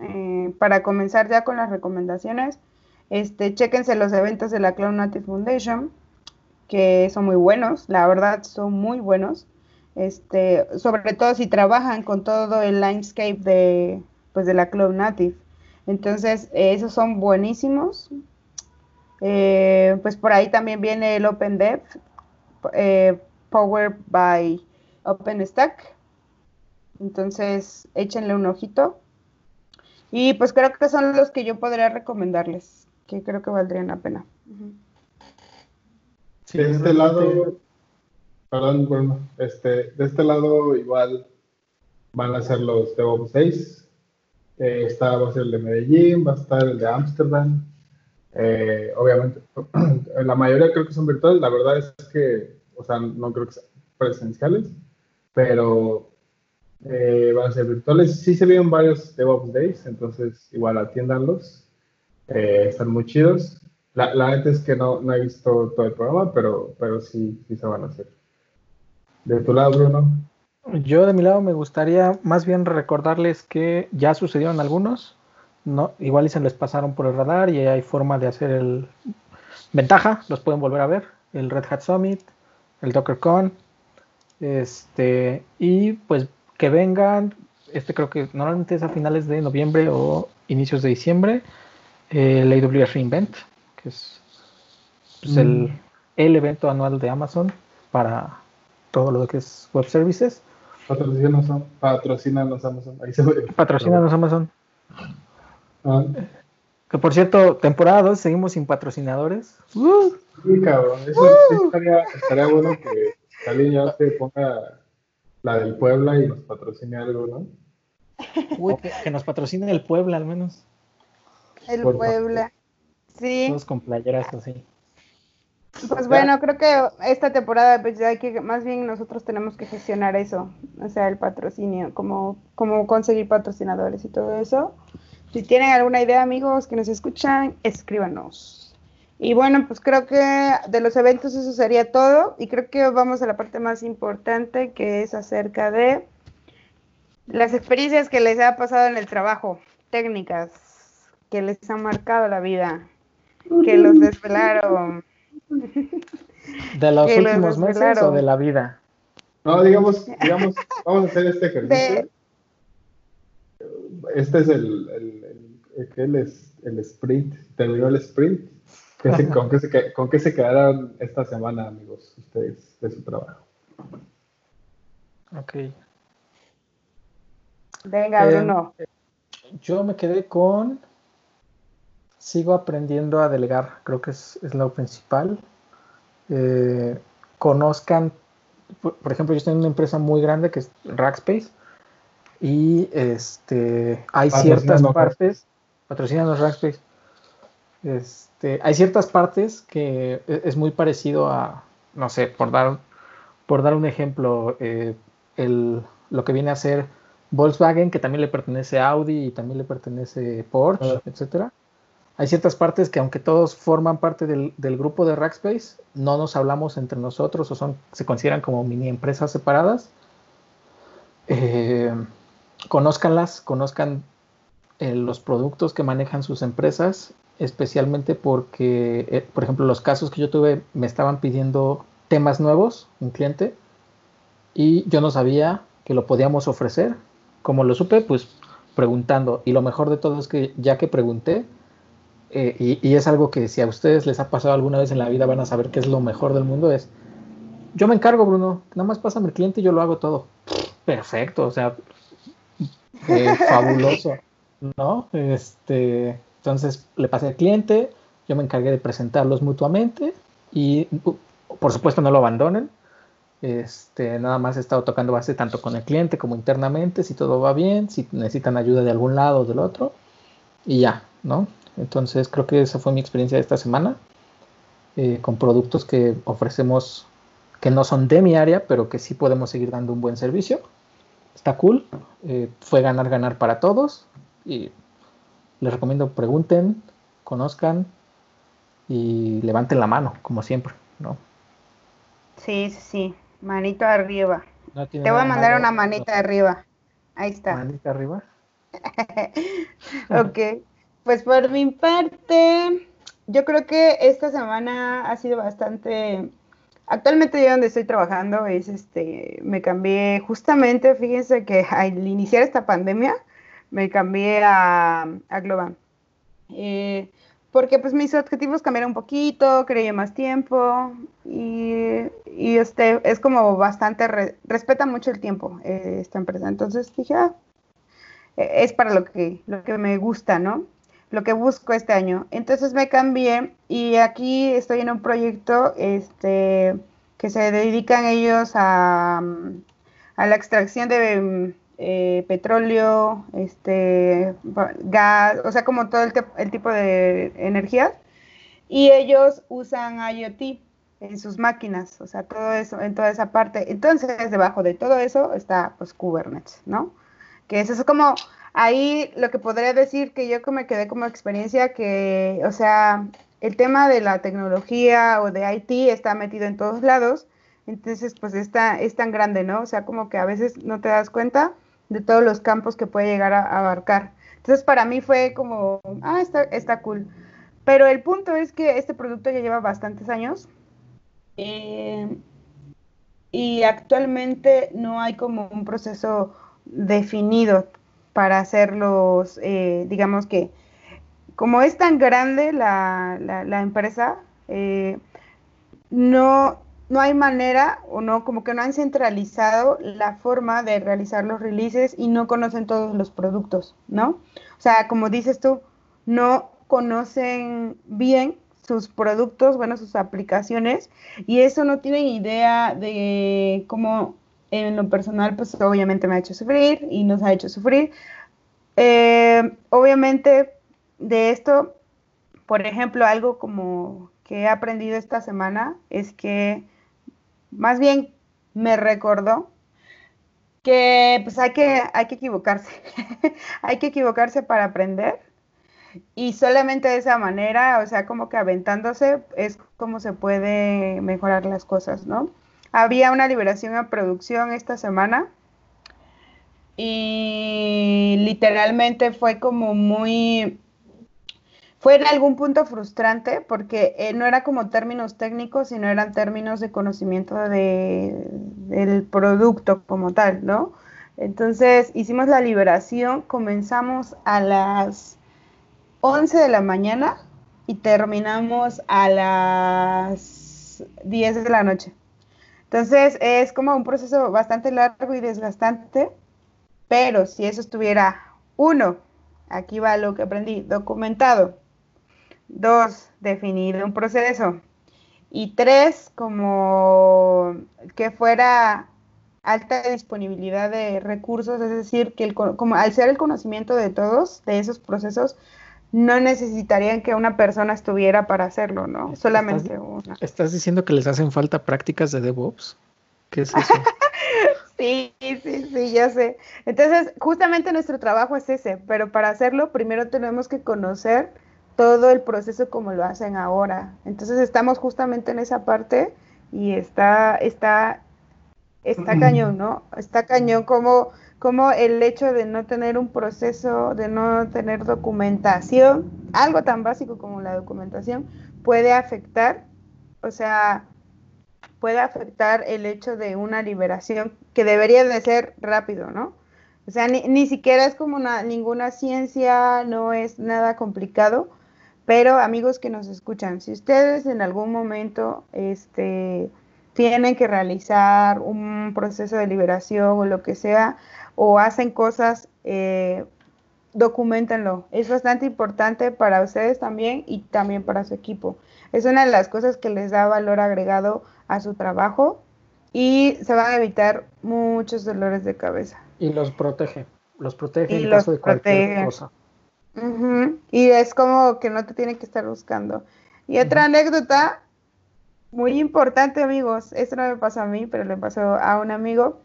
eh, para comenzar ya con las recomendaciones, este, chéquense los eventos de la Cloud Native Foundation, que son muy buenos, la verdad, son muy buenos este, sobre todo si trabajan con todo el landscape de, pues de la Cloud Native. Entonces, esos son buenísimos. Eh, pues por ahí también viene el OpenDev, eh, Powered by OpenStack. Entonces, échenle un ojito. Y pues creo que son los que yo podría recomendarles, que creo que valdrían la pena. de este lado, Perdón, este, de este lado igual van a ser los DevOps 6. Eh, está, va a ser el de Medellín, va a estar el de Ámsterdam. Eh, obviamente, la mayoría creo que son virtuales. La verdad es que, o sea, no creo que sean presenciales, pero eh, van a ser virtuales. Sí se vieron varios DevOps Days, entonces igual atiéndanlos. están muy chidos. La, la neta es que no, no he visto todo el programa, pero, pero sí, sí se van a hacer. De tu lado, Bruno. Yo de mi lado me gustaría más bien recordarles que ya sucedieron algunos, no, igual y se les pasaron por el radar y hay forma de hacer el ventaja, los pueden volver a ver, el Red Hat Summit, el DockerCon, este, y pues que vengan, este creo que normalmente es a finales de noviembre o inicios de diciembre, el AWS Reinvent, que es pues, el, mm. el evento anual de Amazon para todo lo que es web services. Patrocínanos, patrocínanos Amazon. Ahí se Patrocínanos Amazon. Ah. Que por cierto, temporada 2 seguimos sin patrocinadores. Uh. Sí, cabrón. Eso sí estaría, estaría, bueno que alguien ya se ponga la del Puebla y nos patrocine algo, ¿no? Uy, que, nos patrocine el Puebla al menos. El Puebla. Sí. Todos con playeras así. Pues bueno, creo que esta temporada pues ya que más bien nosotros tenemos que gestionar eso, o sea, el patrocinio, cómo, cómo conseguir patrocinadores y todo eso. Si tienen alguna idea, amigos que nos escuchan, escríbanos. Y bueno, pues creo que de los eventos eso sería todo y creo que vamos a la parte más importante que es acerca de las experiencias que les ha pasado en el trabajo, técnicas que les han marcado la vida, que los desvelaron ¿De los últimos meses o de la vida? No, digamos, digamos, vamos a hacer este ejercicio. Este es el, el, el, el, sprint, terminó el sprint. con, qué se, ¿Con qué se quedaron esta semana, amigos, ustedes, de su trabajo? Ok. Venga, eh, Bruno. yo me quedé con sigo aprendiendo a delegar, creo que es, lo principal. Eh, conozcan, por, ejemplo, yo estoy en una empresa muy grande que es Rackspace y este, hay ciertas partes, patrocinando Rackspace, este, hay ciertas partes que e, es, muy parecido a, no sé, por dar, por dar un ejemplo, eh, el, lo que viene a ser Volkswagen, que también le pertenece a Audi y también le pertenece Porsche, etc. etcétera hay ciertas partes que aunque todos forman parte del, grupo de Rackspace, no nos hablamos entre nosotros o son, se consideran como mini empresas separadas. Eh, conózcanlas, conozcan eh, los productos que manejan sus empresas, especialmente porque, eh, por ejemplo, los casos que yo tuve me estaban pidiendo temas nuevos, un cliente, y yo no sabía que lo podíamos ofrecer. Como lo supe, pues preguntando. Y lo mejor de todo es que ya que pregunté, eh, y, es algo que si a ustedes les ha pasado alguna vez en la vida van a saber que es lo mejor del mundo, es, yo me encargo, Bruno, nada más pásame el cliente y yo lo hago todo. Perfecto, o sea, eh, fabuloso, ¿no? Este, entonces le pasé al cliente, yo me encargué de presentarlos mutuamente y por supuesto no lo abandonen. Este, nada más he estado tocando base tanto con el cliente como internamente, si todo va bien, si necesitan ayuda de algún lado o del otro, y ya, ¿no? Entonces creo que esa fue mi experiencia de esta semana eh, con productos que ofrecemos que no son de mi área, pero que sí podemos seguir dando un buen servicio. Está cool. Eh, fue ganar, ganar para todos. Y les recomiendo pregunten, conozcan y levanten la mano, como siempre, ¿no? Sí, sí, sí. Manito arriba. Te voy a mandar una manita arriba. Ahí está. Manita arriba. ok. Pues por mi parte, yo creo que esta semana ha sido bastante... Actualmente yo donde estoy trabajando es este, me cambié justamente, fíjense que al iniciar esta pandemia, me cambié a, a Globan. Eh, porque pues mis objetivos cambiaron un poquito, creía más tiempo y, y, este es como bastante, respeta mucho el tiempo eh, esta empresa. Entonces dije, ah, e, es para lo que, lo que me gusta, ¿no? Lo que busco este año. Entonces me cambié y aquí estoy en un proyecto este, que se dedican ellos a, a la extracción de eh, petróleo, este, gas, o sea, como todo el, el tipo de energía. Y ellos usan IoT en sus máquinas, o sea, todo eso, en toda esa parte. Entonces, debajo de todo eso está, pues, Kubernetes, ¿no? Que es eso como ahí lo que podría decir que yo me quedé como experiencia que, o sea, el tema de la tecnología o de IT está metido en todos lados, entonces pues está, es tan grande, ¿no? O sea, como que a veces no te das cuenta de todos los campos que puede llegar a, abarcar. Entonces para mí fue como, ah, está, está cool. Pero el punto es que este producto ya lleva bastantes años eh, y actualmente no hay como un proceso definido para hacerlos, eh, digamos que, como es tan grande la, la, empresa, eh, no, no hay manera o no, como que no han centralizado la forma de realizar los releases y no conocen todos los productos, ¿no? O sea, como dices tú, no conocen bien sus productos, bueno, sus aplicaciones, y eso no tienen idea de cómo en lo personal, pues obviamente me ha hecho sufrir y nos ha hecho sufrir. Eh, obviamente de esto, por ejemplo, algo como que he aprendido esta semana es que más bien me recordó que pues hay que, hay que equivocarse, hay que equivocarse para aprender y solamente de esa manera, o sea, como que aventándose es como se puede mejorar las cosas, ¿no? Había una liberación a producción esta semana y literalmente fue como muy fue en algún punto frustrante porque eh, no era como términos técnicos, sino eran términos de conocimiento de, del producto como tal, ¿no? Entonces hicimos la liberación, comenzamos a las 11 de la mañana y terminamos a las 10 de la noche. Entonces es como un proceso bastante largo y desgastante, pero si eso estuviera, uno, aquí va lo que aprendí, documentado, Dos, definir un proceso. Y tres, como que fuera alta disponibilidad de recursos, es decir, que el, como al ser el conocimiento de todos, de esos procesos, no necesitarían que una persona estuviera para hacerlo, ¿no? Solamente una. ¿Estás diciendo que les hacen falta prácticas de DevOps? ¿Qué es eso? sí, sí, sí, ya sé. Entonces, justamente nuestro trabajo es ese, pero para hacerlo primero tenemos que conocer todo el proceso como lo hacen ahora. Entonces estamos justamente en esa parte y está, está, está cañón, ¿no? Está cañón como, como el hecho de no tener un proceso, de no tener documentación, algo tan básico como la documentación, puede afectar, o sea, puede afectar el hecho de una liberación que debería de ser rápido, ¿no? O sea, ni, ni siquiera es como una, ninguna ciencia, no es nada complicado, pero amigos que nos escuchan, si ustedes en algún momento este, tienen que realizar un proceso de liberación o lo que sea, o hacen cosas, eh, documentenlo. Es bastante importante para ustedes también y también para su equipo. Es una de las cosas que les da valor agregado a su trabajo y se van a evitar muchos dolores de cabeza. Y los protege, los protege en caso de cualquier cosa. Y es como que no te tiene que estar buscando. Y otra anécdota muy importante, amigos. Esto no me pasó a mí, pero le pasó a un amigo.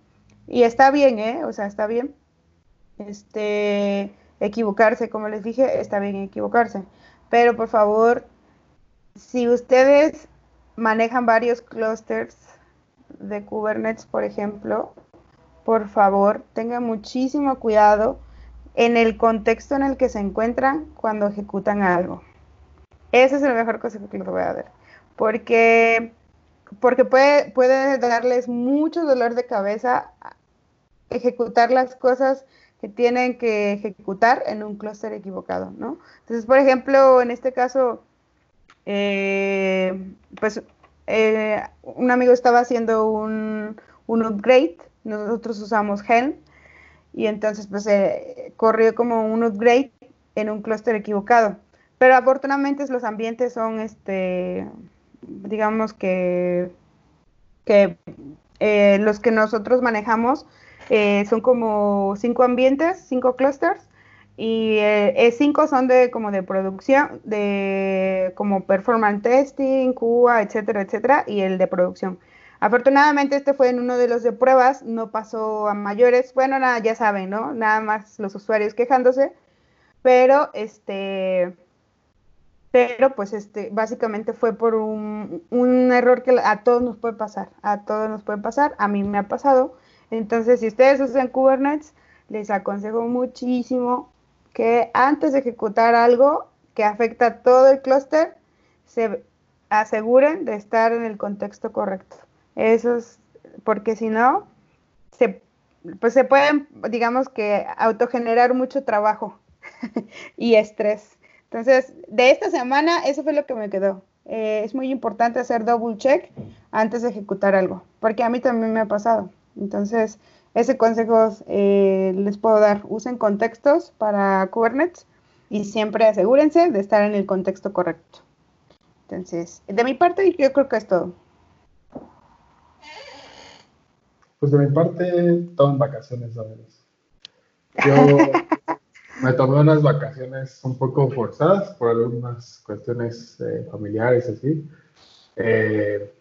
Y está bien, ¿eh? O sea, está bien. Este, equivocarse, como les dije, está bien equivocarse. Pero por favor, si ustedes manejan varios clusters de Kubernetes, por ejemplo, por favor, tengan muchísimo cuidado en el contexto en el que se encuentran cuando ejecutan algo. Ese es el mejor consejo que les voy a dar. Porque, porque puede, puede darles mucho dolor de cabeza ejecutar las cosas que tienen que ejecutar en un clúster equivocado, ¿no? Entonces, por ejemplo, en este caso, eh, pues eh, un amigo estaba haciendo un, un upgrade, nosotros usamos Helm, y entonces pues eh, corrió como un upgrade en un clúster equivocado. Pero afortunadamente los ambientes son, este, digamos que, que eh, los que nosotros manejamos eh, son como cinco ambientes, cinco clusters, y cinco son de como de producción, de como performance testing, QA, etcétera, etcétera, y el de producción. Afortunadamente este fue en uno de los de pruebas, no pasó a mayores. Bueno, nada, ya saben, ¿no? Nada más los usuarios quejándose, pero este, pero pues este, básicamente fue por un, un error que a todos nos puede pasar, a todos nos puede pasar, a mí me ha pasado. Entonces, si ustedes usan Kubernetes, les aconsejo muchísimo que antes de ejecutar algo que afecta a todo el clúster, se aseguren de estar en el contexto correcto. Eso es porque si no, se, pues se pueden, digamos que, autogenerar mucho trabajo y estrés. Entonces, de esta semana, eso fue lo que me quedó. Eh, es muy importante hacer double check antes de ejecutar algo, porque a mí también me ha pasado. Entonces, ese consejo eh, les puedo dar. Usen contextos para Kubernetes y siempre asegúrense de estar en el contexto correcto. Entonces, de mi parte, yo creo que es todo. Pues de mi parte, todo en vacaciones, ¿sabes? Yo me tomé unas vacaciones un poco forzadas por algunas cuestiones eh, familiares, así. Eh,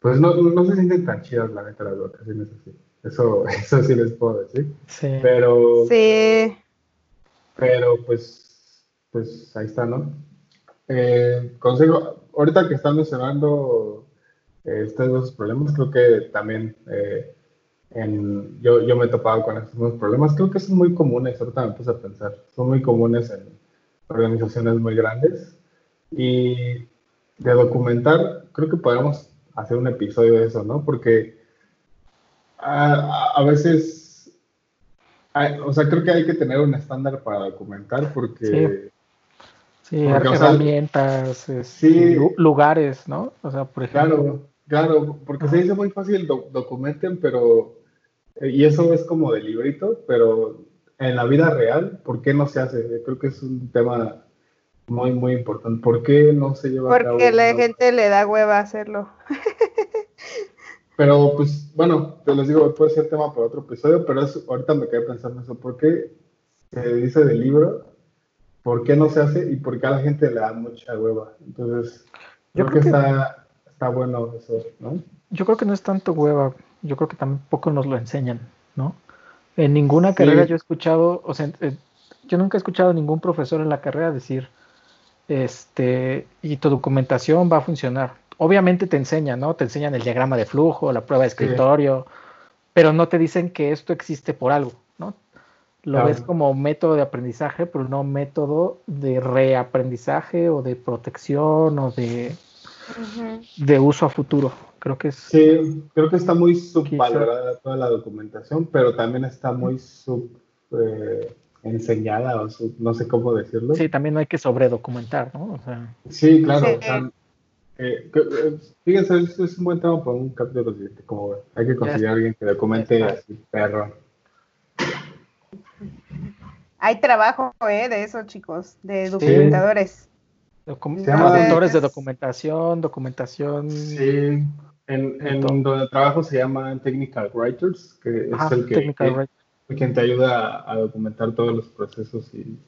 pues no, no se sienten tan chidas, la neta, las vacaciones así. Eso, eso sí les puedo decir. Sí. Pero, Sí. pero pues, pues ahí está, ¿no? Eh, consejo, ahorita que están mencionando eh, estos dos problemas, creo que también eh, en, yo, yo me he topado con estos mismos problemas. Creo que son muy comunes, ahorita me puse a pensar, son muy comunes en organizaciones muy grandes. Y de documentar, creo que podemos hacer un episodio de eso, ¿no? Porque a, a veces, hay- o sea, creo que hay que tener un estándar para documentar porque... Sí, Porque, o sea, herramientas, sí. lu- lugares, ¿no? O sea, por ejemplo. Claro, claro, porque se dice muy fácil do- documenten, pero, y eso es como de librito, pero en la vida real, ¿por qué no se hace? Yo creo que es un tema muy, muy importante. ¿Por qué no se lleva a cabo? Porque la gente le da hueva hacerlo. Pero pues, bueno, te les digo, puede ser tema para otro episodio, pero eso, ahorita me quedé pensando eso. ¿Por qué se dice del libro? ¿Por qué no se hace? Y por qué a la gente le da mucha hueva. Entonces, Yo creo, creo que, que- está, está bueno eso, ¿no? Yo creo que no es tanto hueva, yo creo que tampoco nos lo enseñan, ¿no? En ninguna carrera yo he escuchado, o sea, eh, yo nunca he escuchado a ningún profesor en la carrera decir, este, y tu documentación va a funcionar. Obviamente te enseñan, ¿no? Te enseñan el diagrama de flujo, la prueba de escritorio, pero no te dicen que esto existe por algo, ¿no? Lo Claro. ves como método de aprendizaje, pero no método de reaprendizaje o de protección o de, de uso a futuro. Creo que es... Sí, creo que está muy subvalorada toda la documentación, pero también está muy sub eh, enseñada o sub, no sé cómo decirlo. Sí, también no hay que sobredocumentar, ¿no? O sea, Sí, claro. Sí. o sea, eh, eh, fíjense, es, es un buen tema para un capítulo siguiente, como. Hay que conseguir a alguien que documente así, perro. Hay trabajo, ¿eh? De eso, chicos, de documentadores. Docu- Se llama- consultores de documentación, documentación. Sí, en, en donde trabajo se llaman Technical Writers, que Ajá, es el que, writing. quien te ayuda a, a documentar todos los procesos y,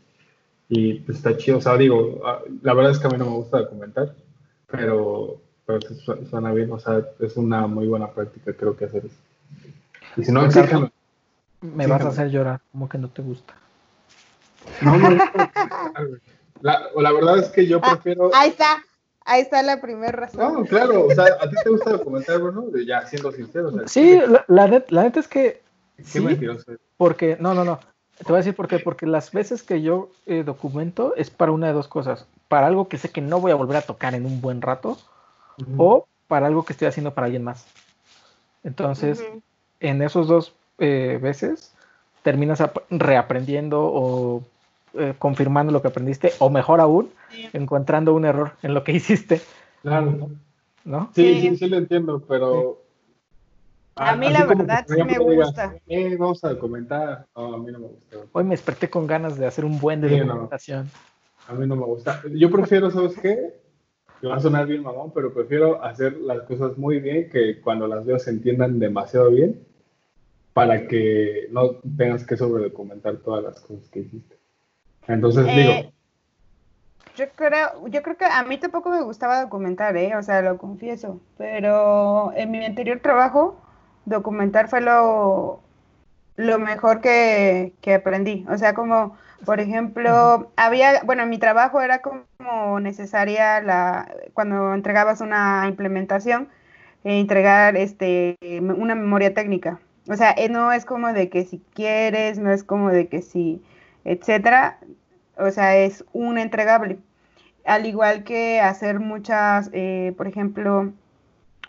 y pues está chido. O sea, digo, ah, la verdad es que a mí no me gusta documentar, pero, pero suena bien. O sea, es una muy buena práctica, creo que hacer eso. Y si no, Ricardo, exíjanme. Me Sí, vas a hacer llorar, como que no te gusta. No, no, no, la, o la verdad es que yo Ah, prefiero. Ahí está, ahí está la primera razón. No, claro, o sea, a ti te gusta documentar, De ya siendo sincero. o sea, Sí, la, la net- la neta es que Qué sí, mentiroso. porque, no, no, no. Te voy a decir por qué. Porque las veces que yo eh, documento es para una de dos cosas. Para algo que sé que no voy a volver a tocar en un buen rato o para algo que estoy haciendo para alguien más. Entonces, Ujú. en esos dos eh, veces terminas ap- reaprendiendo o eh, confirmando lo que aprendiste, o mejor aún, Sí. encontrando un error en lo que hiciste, Claro. ¿no? Sí, Sí. sí, sí lo entiendo, pero... A mí la verdad sí me digas, gusta. Eh, vamos a documentar. No, a mí no me gusta. Hoy me desperté con ganas de hacer un buen de Sí, no. documentación. A mí no me gusta. Yo prefiero, ¿sabes qué? Que va a sonar bien mamón, pero prefiero hacer las cosas muy bien que cuando las veo se entiendan demasiado bien para que no tengas que sobredocumentar todas las cosas que hiciste. Entonces Eh, digo, Yo creo, yo creo que a mí tampoco me gustaba documentar, ¿eh? O sea, lo confieso. Pero en mi anterior trabajo, documentar fue lo, lo mejor que, que aprendí. O sea, como, por ejemplo, había, bueno, mi trabajo era como necesaria la, cuando entregabas una implementación, eh, entregar este, una memoria técnica. O sea, eh, no es como de que si quieres, no es como de que si, etcétera. O sea, es un entregable. Al igual que hacer muchas, eh, por ejemplo,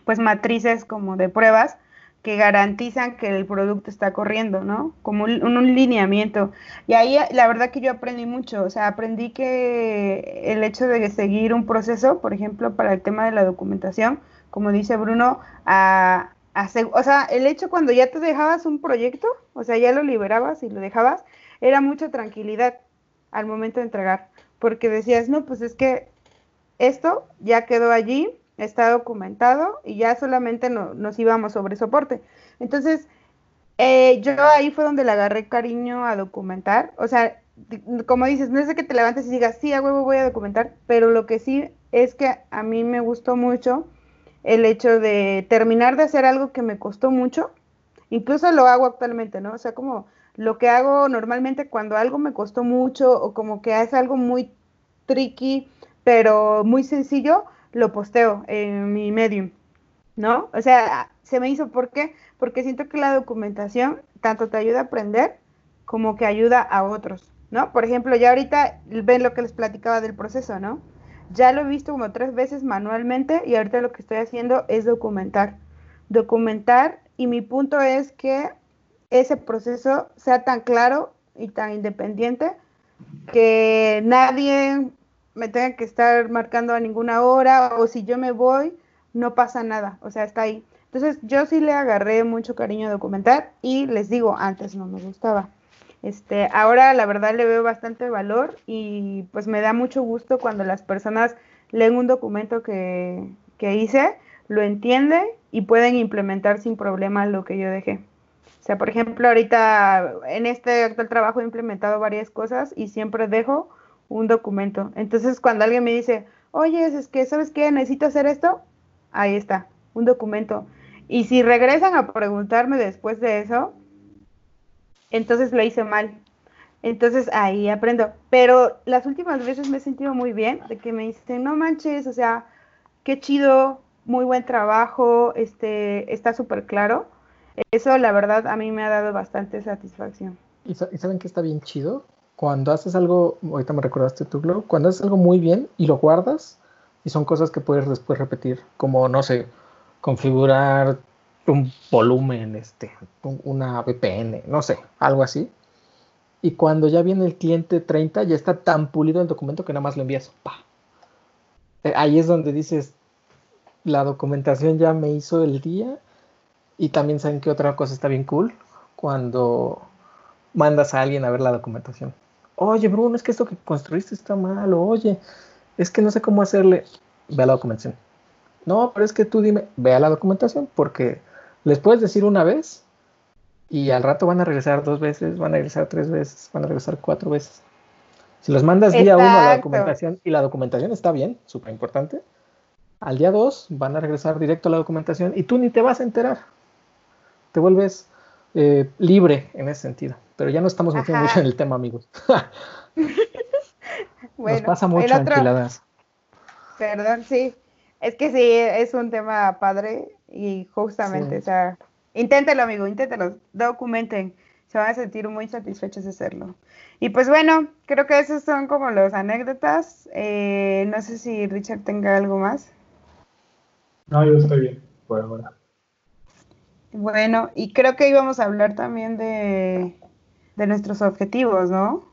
pues matrices como de pruebas que garantizan que el producto está corriendo, ¿no? Como un, lineamiento. Y ahí la verdad que yo aprendí mucho, o sea, aprendí que el hecho de seguir un proceso, por ejemplo, para el tema de la documentación, como dice Bruno, a, a seg- o sea, el hecho cuando ya te dejabas un proyecto, o sea, ya lo liberabas y lo dejabas, era mucha tranquilidad al momento de entregar, porque decías, no, pues es que esto ya quedó allí, está documentado y ya solamente nos íbamos sobre soporte. Entonces, eh, yo ahí fue donde le agarré cariño a documentar. O sea, como dices, no es de que te levantes y digas, sí, a huevo voy a documentar, pero lo que sí es que a mí me gustó mucho el hecho de terminar de hacer algo que me costó mucho, incluso lo hago actualmente, ¿no? O sea, como lo que hago normalmente cuando algo me costó mucho o como que es algo muy tricky, pero muy sencillo, lo posteo en mi medium, ¿no? O sea, se me hizo, ¿por qué? Porque siento que la documentación tanto te ayuda a aprender como que ayuda a otros, ¿no? Por ejemplo, ya ahorita ven lo que les platicaba del proceso, ¿no? Ya lo he visto como tres veces manualmente y ahorita lo que estoy haciendo es documentar. Documentar y mi punto es que ese proceso sea tan claro y tan independiente que nadie me tenga que estar marcando a ninguna hora o si yo me voy, no pasa nada, o sea, está ahí. Entonces yo sí le agarré mucho cariño a documentar y les digo, antes no me gustaba. Este, ahora la verdad le veo bastante valor y pues me da mucho gusto cuando las personas leen un documento que, que hice, lo entienden y pueden implementar sin problema lo que yo dejé. O sea, por ejemplo, ahorita en este actual trabajo he implementado varias cosas y siempre dejo un documento. Entonces, cuando alguien me dice, oye, es que, ¿sabes qué? Necesito hacer esto, ahí está, un documento. Y si regresan a preguntarme después de eso, entonces lo hice mal. Entonces ahí aprendo. Pero las últimas veces me he sentido muy bien de que me dicen, no manches, o sea, qué chido, muy buen trabajo, este, está súper claro. Eso la verdad a mí me ha dado bastante satisfacción. ¿Y, saben que está bien chido? Cuando haces algo, ahorita me recordaste Glow, cuando haces algo muy bien y lo guardas, y son cosas que puedes después repetir, como, no sé, configurar un volumen, este, una VPN, no sé, algo así. Y cuando ya viene el cliente 30, ya está tan pulido el documento que nada más lo envías. Eh, ahí es donde dices, la documentación ya me hizo el día y también saben que otra cosa está bien cool cuando mandas a alguien a ver la documentación. Oye, Bruno, es que esto que construiste está mal. Oye, es que no sé cómo hacerle. Ve a la documentación. No, pero es que tú dime, ve a la documentación porque les puedes decir una vez y al rato van a regresar dos veces, van a regresar tres veces, van a regresar cuatro veces. Si los mandas día uno a la documentación y la documentación está bien, súper importante, al día dos van a regresar directo a la documentación y tú ni te vas a enterar te vuelves eh, libre en ese sentido. Pero ya no estamos metiendo mucho en el tema, amigos. Nos pasa mucho en Perdón, sí. Es que sí, es un tema padre y justamente, o sea, inténtelo, amigo, inténtelo, documenten. Se van a sentir muy satisfechos de hacerlo. Y pues bueno, creo que esos son como los anécdotas. Eh, no sé si Richard tenga algo más. No, yo estoy bien, por ahora. Bueno, y creo que íbamos a hablar también de, nuestros objetivos, ¿no?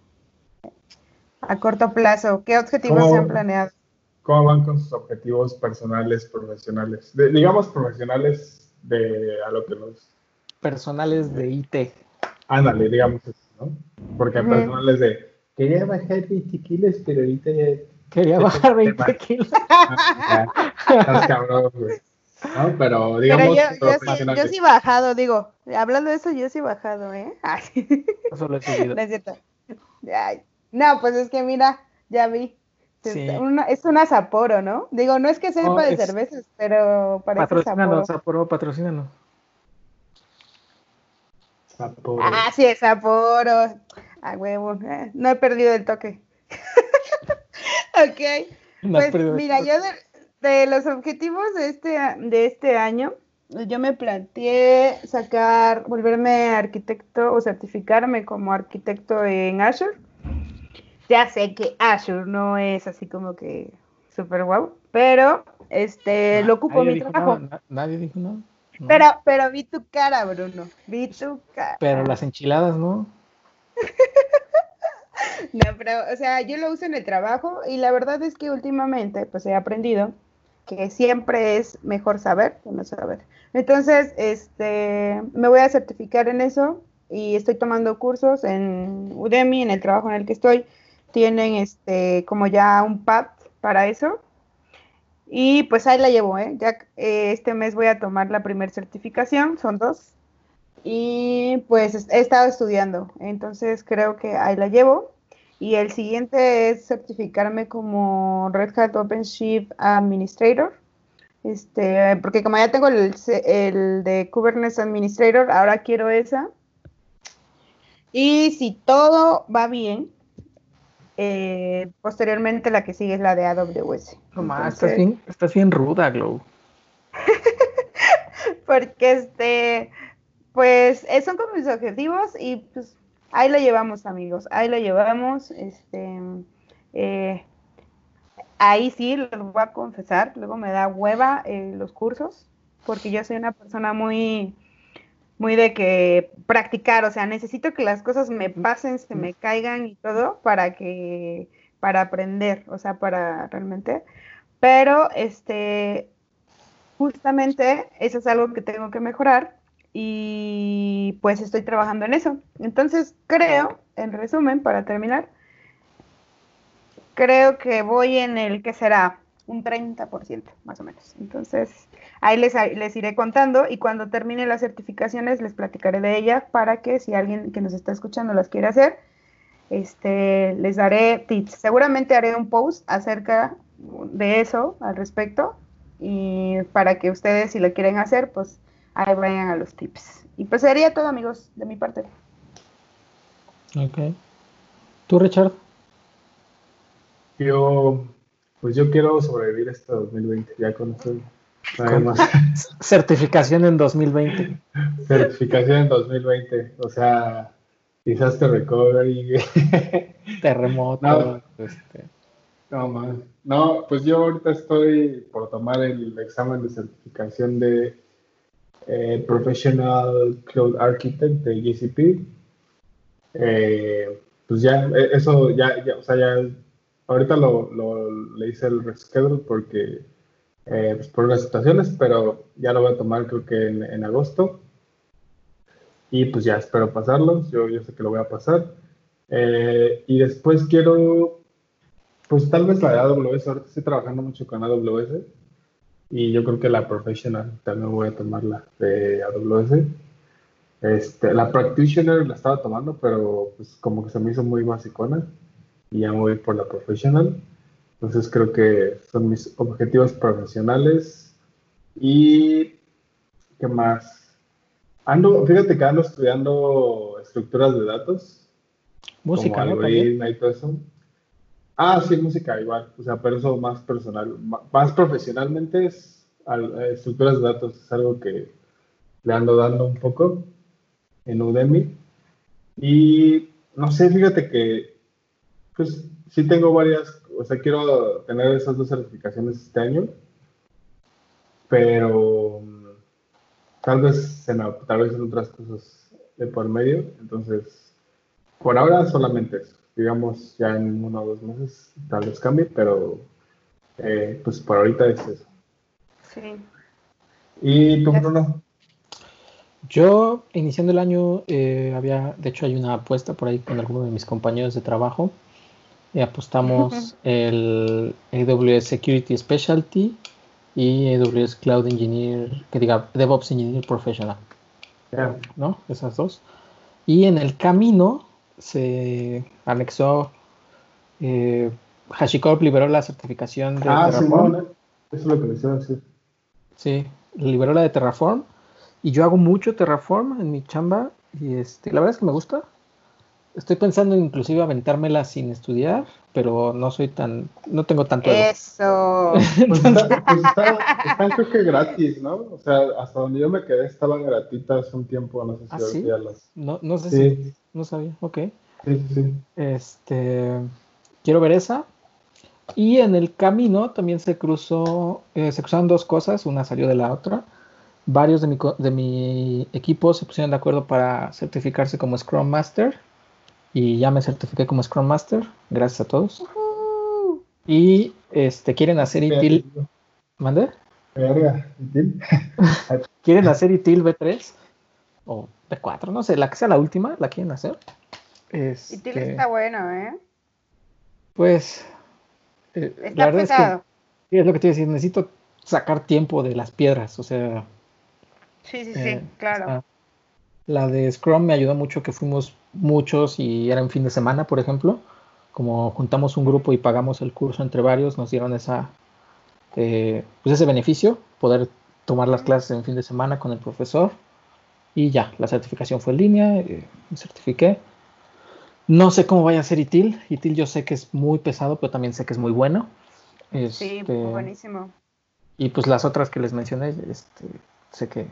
A corto plazo, ¿qué objetivos se han planeado? ¿Cómo van con sus objetivos personales, profesionales? digamos profesionales de a lo que los... Personales de IT. Ándale, digamos eso, ¿no? Porque personales de, quería bajar 20 kilos, pero ahorita ya... Quería bajar 20 kilos. estás cabrón, güey. Pero digamos. yo, sí, he bajado, digo, hablando de eso, yo sí he bajado, ¿eh? Eso lo he subido. No es cierto. no, pues es que mira, ya vi. es una Sapporo, ¿no? Digo, no es que sepa de cervezas, pero parece patrocínanos, Sapporo. patrocínanos. Sapporo. Ah, sí, es Sapporo. Ah, huevo. Eh, no he perdido el toque. ok. pues mira, yo de, de los objetivos de este, de este año, yo me planteé sacar, volverme arquitecto o certificarme como arquitecto en Azure. Ya sé que Azure no es así como que súper guau, pero este lo ocupo mi trabajo. nadie dijo nada. Pero, pero vi tu cara, Bruno. Vi tu cara. Pero las enchiladas, ¿no? no, pero, o sea, yo lo uso en el trabajo y la verdad es que últimamente, pues he aprendido que siempre es mejor saber que no saber. Entonces, este, me voy a certificar en eso y estoy tomando cursos en Udemy, en el trabajo en el que estoy. Tienen este, como ya un pad para eso. Y pues ahí la llevo, ¿eh? Ya eh, este mes voy a tomar la primera certificación, son dos. Y pues he estado estudiando, entonces creo que ahí la llevo. Y el siguiente es certificarme como Red Hat OpenShift Administrator. Este, porque como ya tengo el, el de Kubernetes Administrator, ahora quiero esa. Y si todo va bien, eh, posteriormente la que sigue es la de AWS. No estás, bien, estás bien ruda, Glow. porque este, pues son como mis objetivos y pues ahí lo llevamos, amigos, ahí lo llevamos. Este, eh, ahí sí, les voy a confesar, luego me da hueva eh, los cursos, porque yo soy una persona muy, muy de que practicar, o sea, necesito que las cosas me pasen, se me caigan y todo para que, para aprender, o sea, para realmente. Pero, este, justamente eso es algo que tengo que mejorar y pues estoy trabajando en eso. Entonces, creo, en resumen, para terminar, creo que voy en el que será un 30% más o menos. Entonces, ahí les, les iré contando y cuando termine las certificaciones les platicaré de ellas para que si alguien que nos está escuchando las quiere hacer, este, les daré tips. Seguramente haré un post acerca de eso al respecto y para que ustedes si lo quieren hacer, pues ahí vayan a los tips. Y pues sería todo amigos de mi parte. Ok. ¿Tú, Richard? Yo pues yo quiero sobrevivir este 2020, ya con esto. Certificación en 2020. Certificación en 2020, o sea, quizás te recovery. Terremoto. No, este. no, no, pues yo ahorita estoy por tomar el examen de certificación de eh, Professional Cloud Architect de GCP. Eh, pues ya, eh, eso ya, ya, o sea, ya Ahorita lo, le hice el reschedule porque eh, pues por las situaciones, pero ya lo voy a tomar creo que en, agosto. Y pues ya espero pasarlo, yo, yo sé que lo voy a pasar. Eh, y después quiero, pues tal vez la de AWS, ahorita estoy trabajando mucho con AWS. Y yo creo que la professional también voy a tomarla de AWS. Este, la practitioner la estaba tomando, pero pues como que se me hizo muy basicona y ya voy por la profesional. Entonces creo que son mis objetivos profesionales. ¿Y qué más? Ando, fíjate que ando estudiando estructuras de datos. Música, como ¿no? y todo eso. Ah, sí, música igual. O sea, pero eso más personal. Más profesionalmente es estructuras de datos. Es algo que le ando dando un poco en Udemy. Y no sé, fíjate que pues sí tengo varias, o sea, quiero tener esas dos certificaciones este año, pero mm, tal vez, en, tal vez en otras cosas de por medio, entonces, por ahora solamente eso. Digamos, ya en uno o dos meses tal vez cambie, pero eh, pues por ahorita es eso. Sí. ¿Y tú, Bruno? Yo, iniciando el año, eh, había, de hecho, hay una apuesta por ahí con alguno de mis compañeros de trabajo y apostamos el AWS Security Specialty y AWS Cloud Engineer, que diga DevOps Engineer Professional. ¿No? Esas dos. Y en el camino se anexó, eh, HashiCorp liberó la certificación de ah, Terraform. Sí, Eso es lo que decía, sí. Sí, liberó la de Terraform. Y yo hago mucho Terraform en mi chamba. Y este, la verdad es que me gusta. Estoy pensando inclusive aventármela sin estudiar, pero no soy tan, no tengo tanto. Eso. Pues, está, pues están creo que gratis, ¿no? O sea, hasta donde yo me quedé estaban gratuitas un tiempo, no sé si ¿Ah, sí? las. No, no sé si, no sabía, ok. Sí, sí. Este, quiero ver esa. Y en el camino también se cruzó, eh, se cruzaron dos cosas, una salió de la otra. Varios de mi, de mi equipo se pusieron de acuerdo para certificarse como Scrum Master y ya me certifiqué como Scrum Master, gracias a todos. Y este quieren hacer ITIL. ¿Mande? ¿Quieren hacer ITIL B3 o B4? No sé, la que sea la última, la quieren hacer. Este, ITIL está bueno, ¿eh? Pues. Eh, está pesado. es lo que te iba a decir, necesito sacar tiempo de las piedras, o sea. Sí, sí, sí, claro. la de Scrum me ayudó mucho que fuimos muchos y era en fin de semana, por ejemplo. Como juntamos un grupo y pagamos el curso entre varios, nos dieron esa, eh, pues ese beneficio, poder tomar las clases en fin de semana con el profesor. Y ya, la certificación fue en línea, eh, me certifiqué. No sé cómo vaya a ser ITIL. ITIL yo sé que es muy pesado, pero también sé que es muy bueno. sí, este, buenísimo. Y pues las otras que les mencioné, este, sé que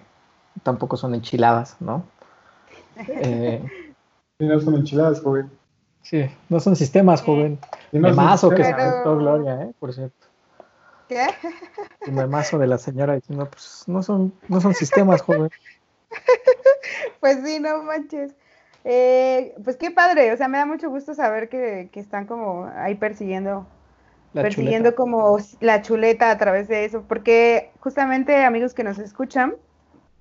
tampoco son enchiladas, ¿no? Eh, no son enchiladas, joven. Sí, no son sistemas, joven. No mazo que se pero... Gloria, ¿eh? Por cierto. ¿Qué? Y me mazo de la señora diciendo, pues no son, no son sistemas, joven. Pues sí, no manches. Eh, pues qué padre, o sea, me da mucho gusto saber que, que están como ahí persiguiendo persiguiendo como la chuleta a través de eso, porque justamente amigos que nos escuchan,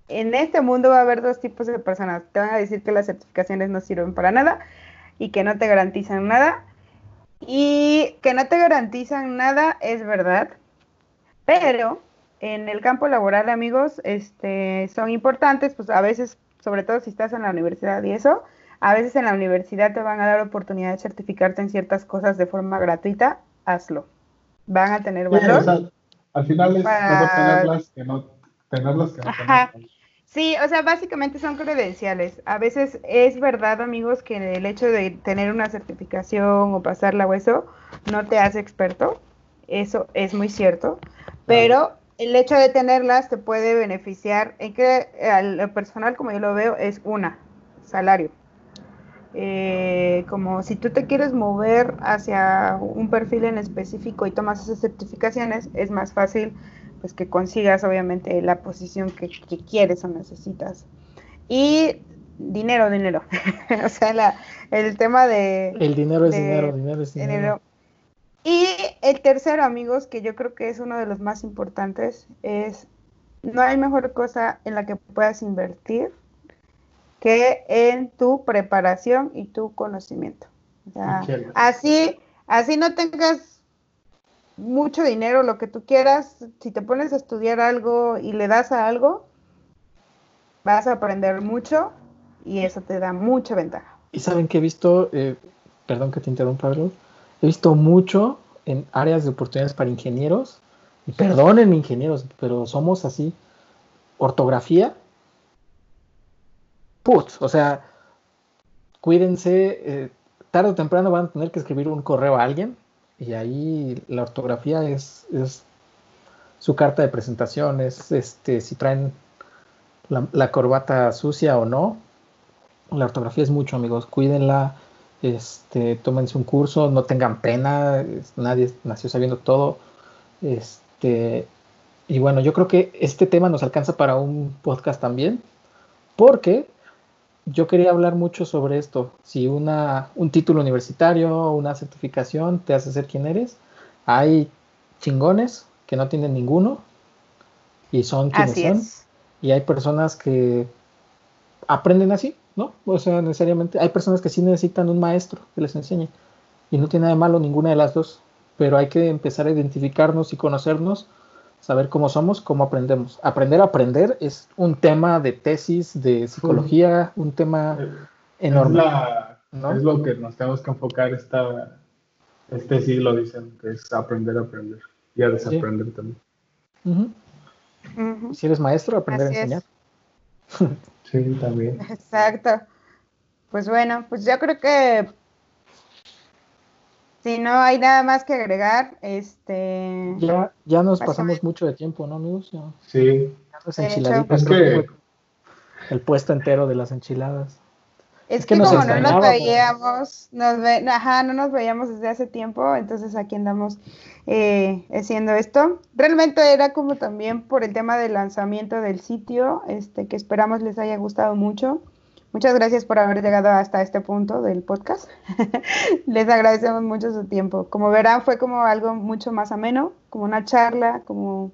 en este mundo va a haber dos tipos de personas. Te van a decir que las certificaciones no sirven para nada y que no te garantizan nada. Y que no te garantizan nada es verdad, pero en el campo laboral, amigos, este, son importantes, pues a veces, sobre todo si estás en la universidad y eso, a veces en la universidad te van a dar oportunidad de certificarte en ciertas cosas de forma gratuita hazlo. Van a tener valor. al final es tenerlas que no, tenerlas que no Sí, o sea, básicamente son credenciales. A veces es verdad, amigos, que el hecho de tener una certificación o pasarla o eso no te hace experto. Eso es muy cierto. Pero el hecho de tenerlas te puede beneficiar en que al personal, como yo lo veo, es una, salario. Eh, como si tú te quieres mover hacia un perfil en específico y tomas esas certificaciones, es más fácil pues que consigas obviamente la posición que, quieres o necesitas. Y dinero, dinero. o sea, el tema de... El dinero es dinero, dinero es dinero. Y el tercero, amigos, que yo creo que es uno de los más importantes, es no hay mejor cosa en la que puedas invertir que en tu preparación y tu conocimiento. así, así no tengas mucho dinero, lo que tú quieras, si te pones a estudiar algo y le das a algo, vas a aprender mucho y eso te da mucha ventaja. Y saben que he visto, eh, perdón que te interrumpa, Pablo, he visto mucho en áreas de oportunidades para ingenieros, y perdonen ingenieros, pero somos así, ortografía, putz, o sea, cuídense, eh, tarde o temprano van a tener que escribir un correo a alguien y ahí la ortografía es, su carta de presentación, es este, si traen la, corbata sucia o no. La ortografía es mucho, amigos, cuídenla, este, tómense un curso, no tengan pena, nadie nació sabiendo todo. Este, y bueno, yo creo que este tema nos alcanza para un podcast también, porque yo quería hablar mucho sobre esto. Si una, un título universitario, una certificación te hace ser quien eres, hay chingones que no tienen ninguno y son quienes son. Y hay personas que aprenden así, ¿no? O sea, necesariamente hay personas que sí necesitan un maestro que les enseñe. Y no tiene nada de malo ninguna de las dos. Pero hay que empezar a identificarnos y conocernos saber cómo somos, cómo aprendemos. Aprender a aprender es un tema de tesis, de psicología, un tema enorme. Es, lo que nos tenemos que enfocar esta, este siglo, dicen, que es aprender a aprender y a desaprender también. Si eres maestro, aprender a enseñar. sí, también. Exacto. Pues bueno, pues yo creo que si no hay nada más que agregar, este... Ya, ya nos pasamos mucho de tiempo, ¿no, amigos? Sí. es que... El puesto entero de las enchiladas. Es, que, como no nos veíamos, nos ajá, no nos veíamos desde hace tiempo, entonces aquí andamos eh, haciendo esto. Realmente era como también por el tema del lanzamiento del sitio, este, que esperamos les haya gustado mucho. Muchas gracias por haber llegado hasta este punto del podcast. Les agradecemos mucho su tiempo. Como verán, fue como algo mucho más ameno, como una charla, como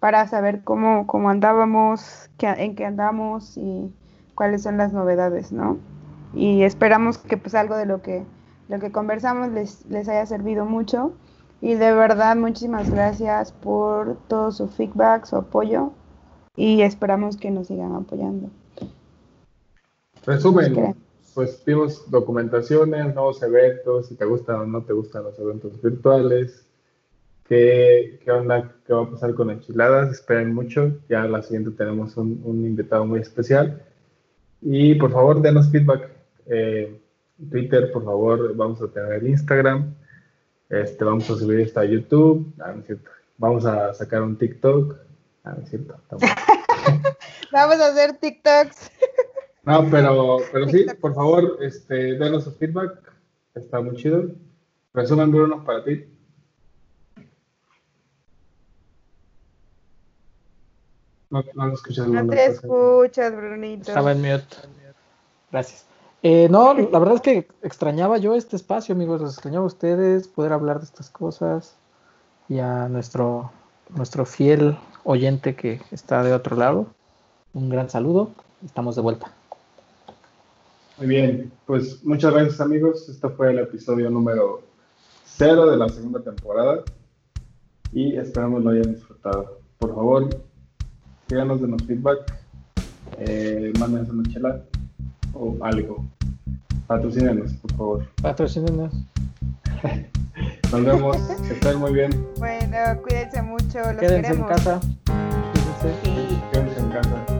para saber cómo, cómo andábamos, en qué andamos y cuáles son las novedades, ¿no? Y esperamos que pues algo de lo que, lo que conversamos les, les haya servido mucho. Y de verdad, muchísimas gracias por todo su feedback, su apoyo. Y esperamos que nos sigan apoyando. Resumen, pues vimos documentaciones, nuevos eventos, si te gustan o no te gustan los eventos virtuales, qué, qué onda, qué va a pasar con enchiladas, esperen mucho, ya la siguiente tenemos un, un invitado muy especial. Y por favor, denos feedback. Eh, Twitter, por favor, vamos a tener el Instagram. Este, vamos a subir esto a YouTube. Ah, no es. Vamos a sacar un TikTok. Ah, no es cierto. vamos a hacer TikToks. No, pero, pero sí, por favor, este, denos su feedback. Está muy chido. Resumen, Bruno, para ti. No, no escuchas, No te escuchas, Brunito. Estaba en mute. Gracias. Eh, no, la verdad es que extrañaba yo este espacio, amigos. Los extrañaba a ustedes, poder hablar de estas cosas. Y a nuestro, nuestro fiel oyente que está de otro lado. Un gran saludo. Estamos de vuelta. Muy bien, pues muchas gracias amigos. Este fue el episodio número cero de la segunda temporada y esperamos lo hayan disfrutado. Por favor, síganos de los feedback, eh, mándenos una chela o algo. Patrocínenos, por favor. Patrocínenos. Nos vemos, que estén muy bien. Bueno, cuídense mucho, los Quédense queremos. en casa. Sí. Quédense en casa.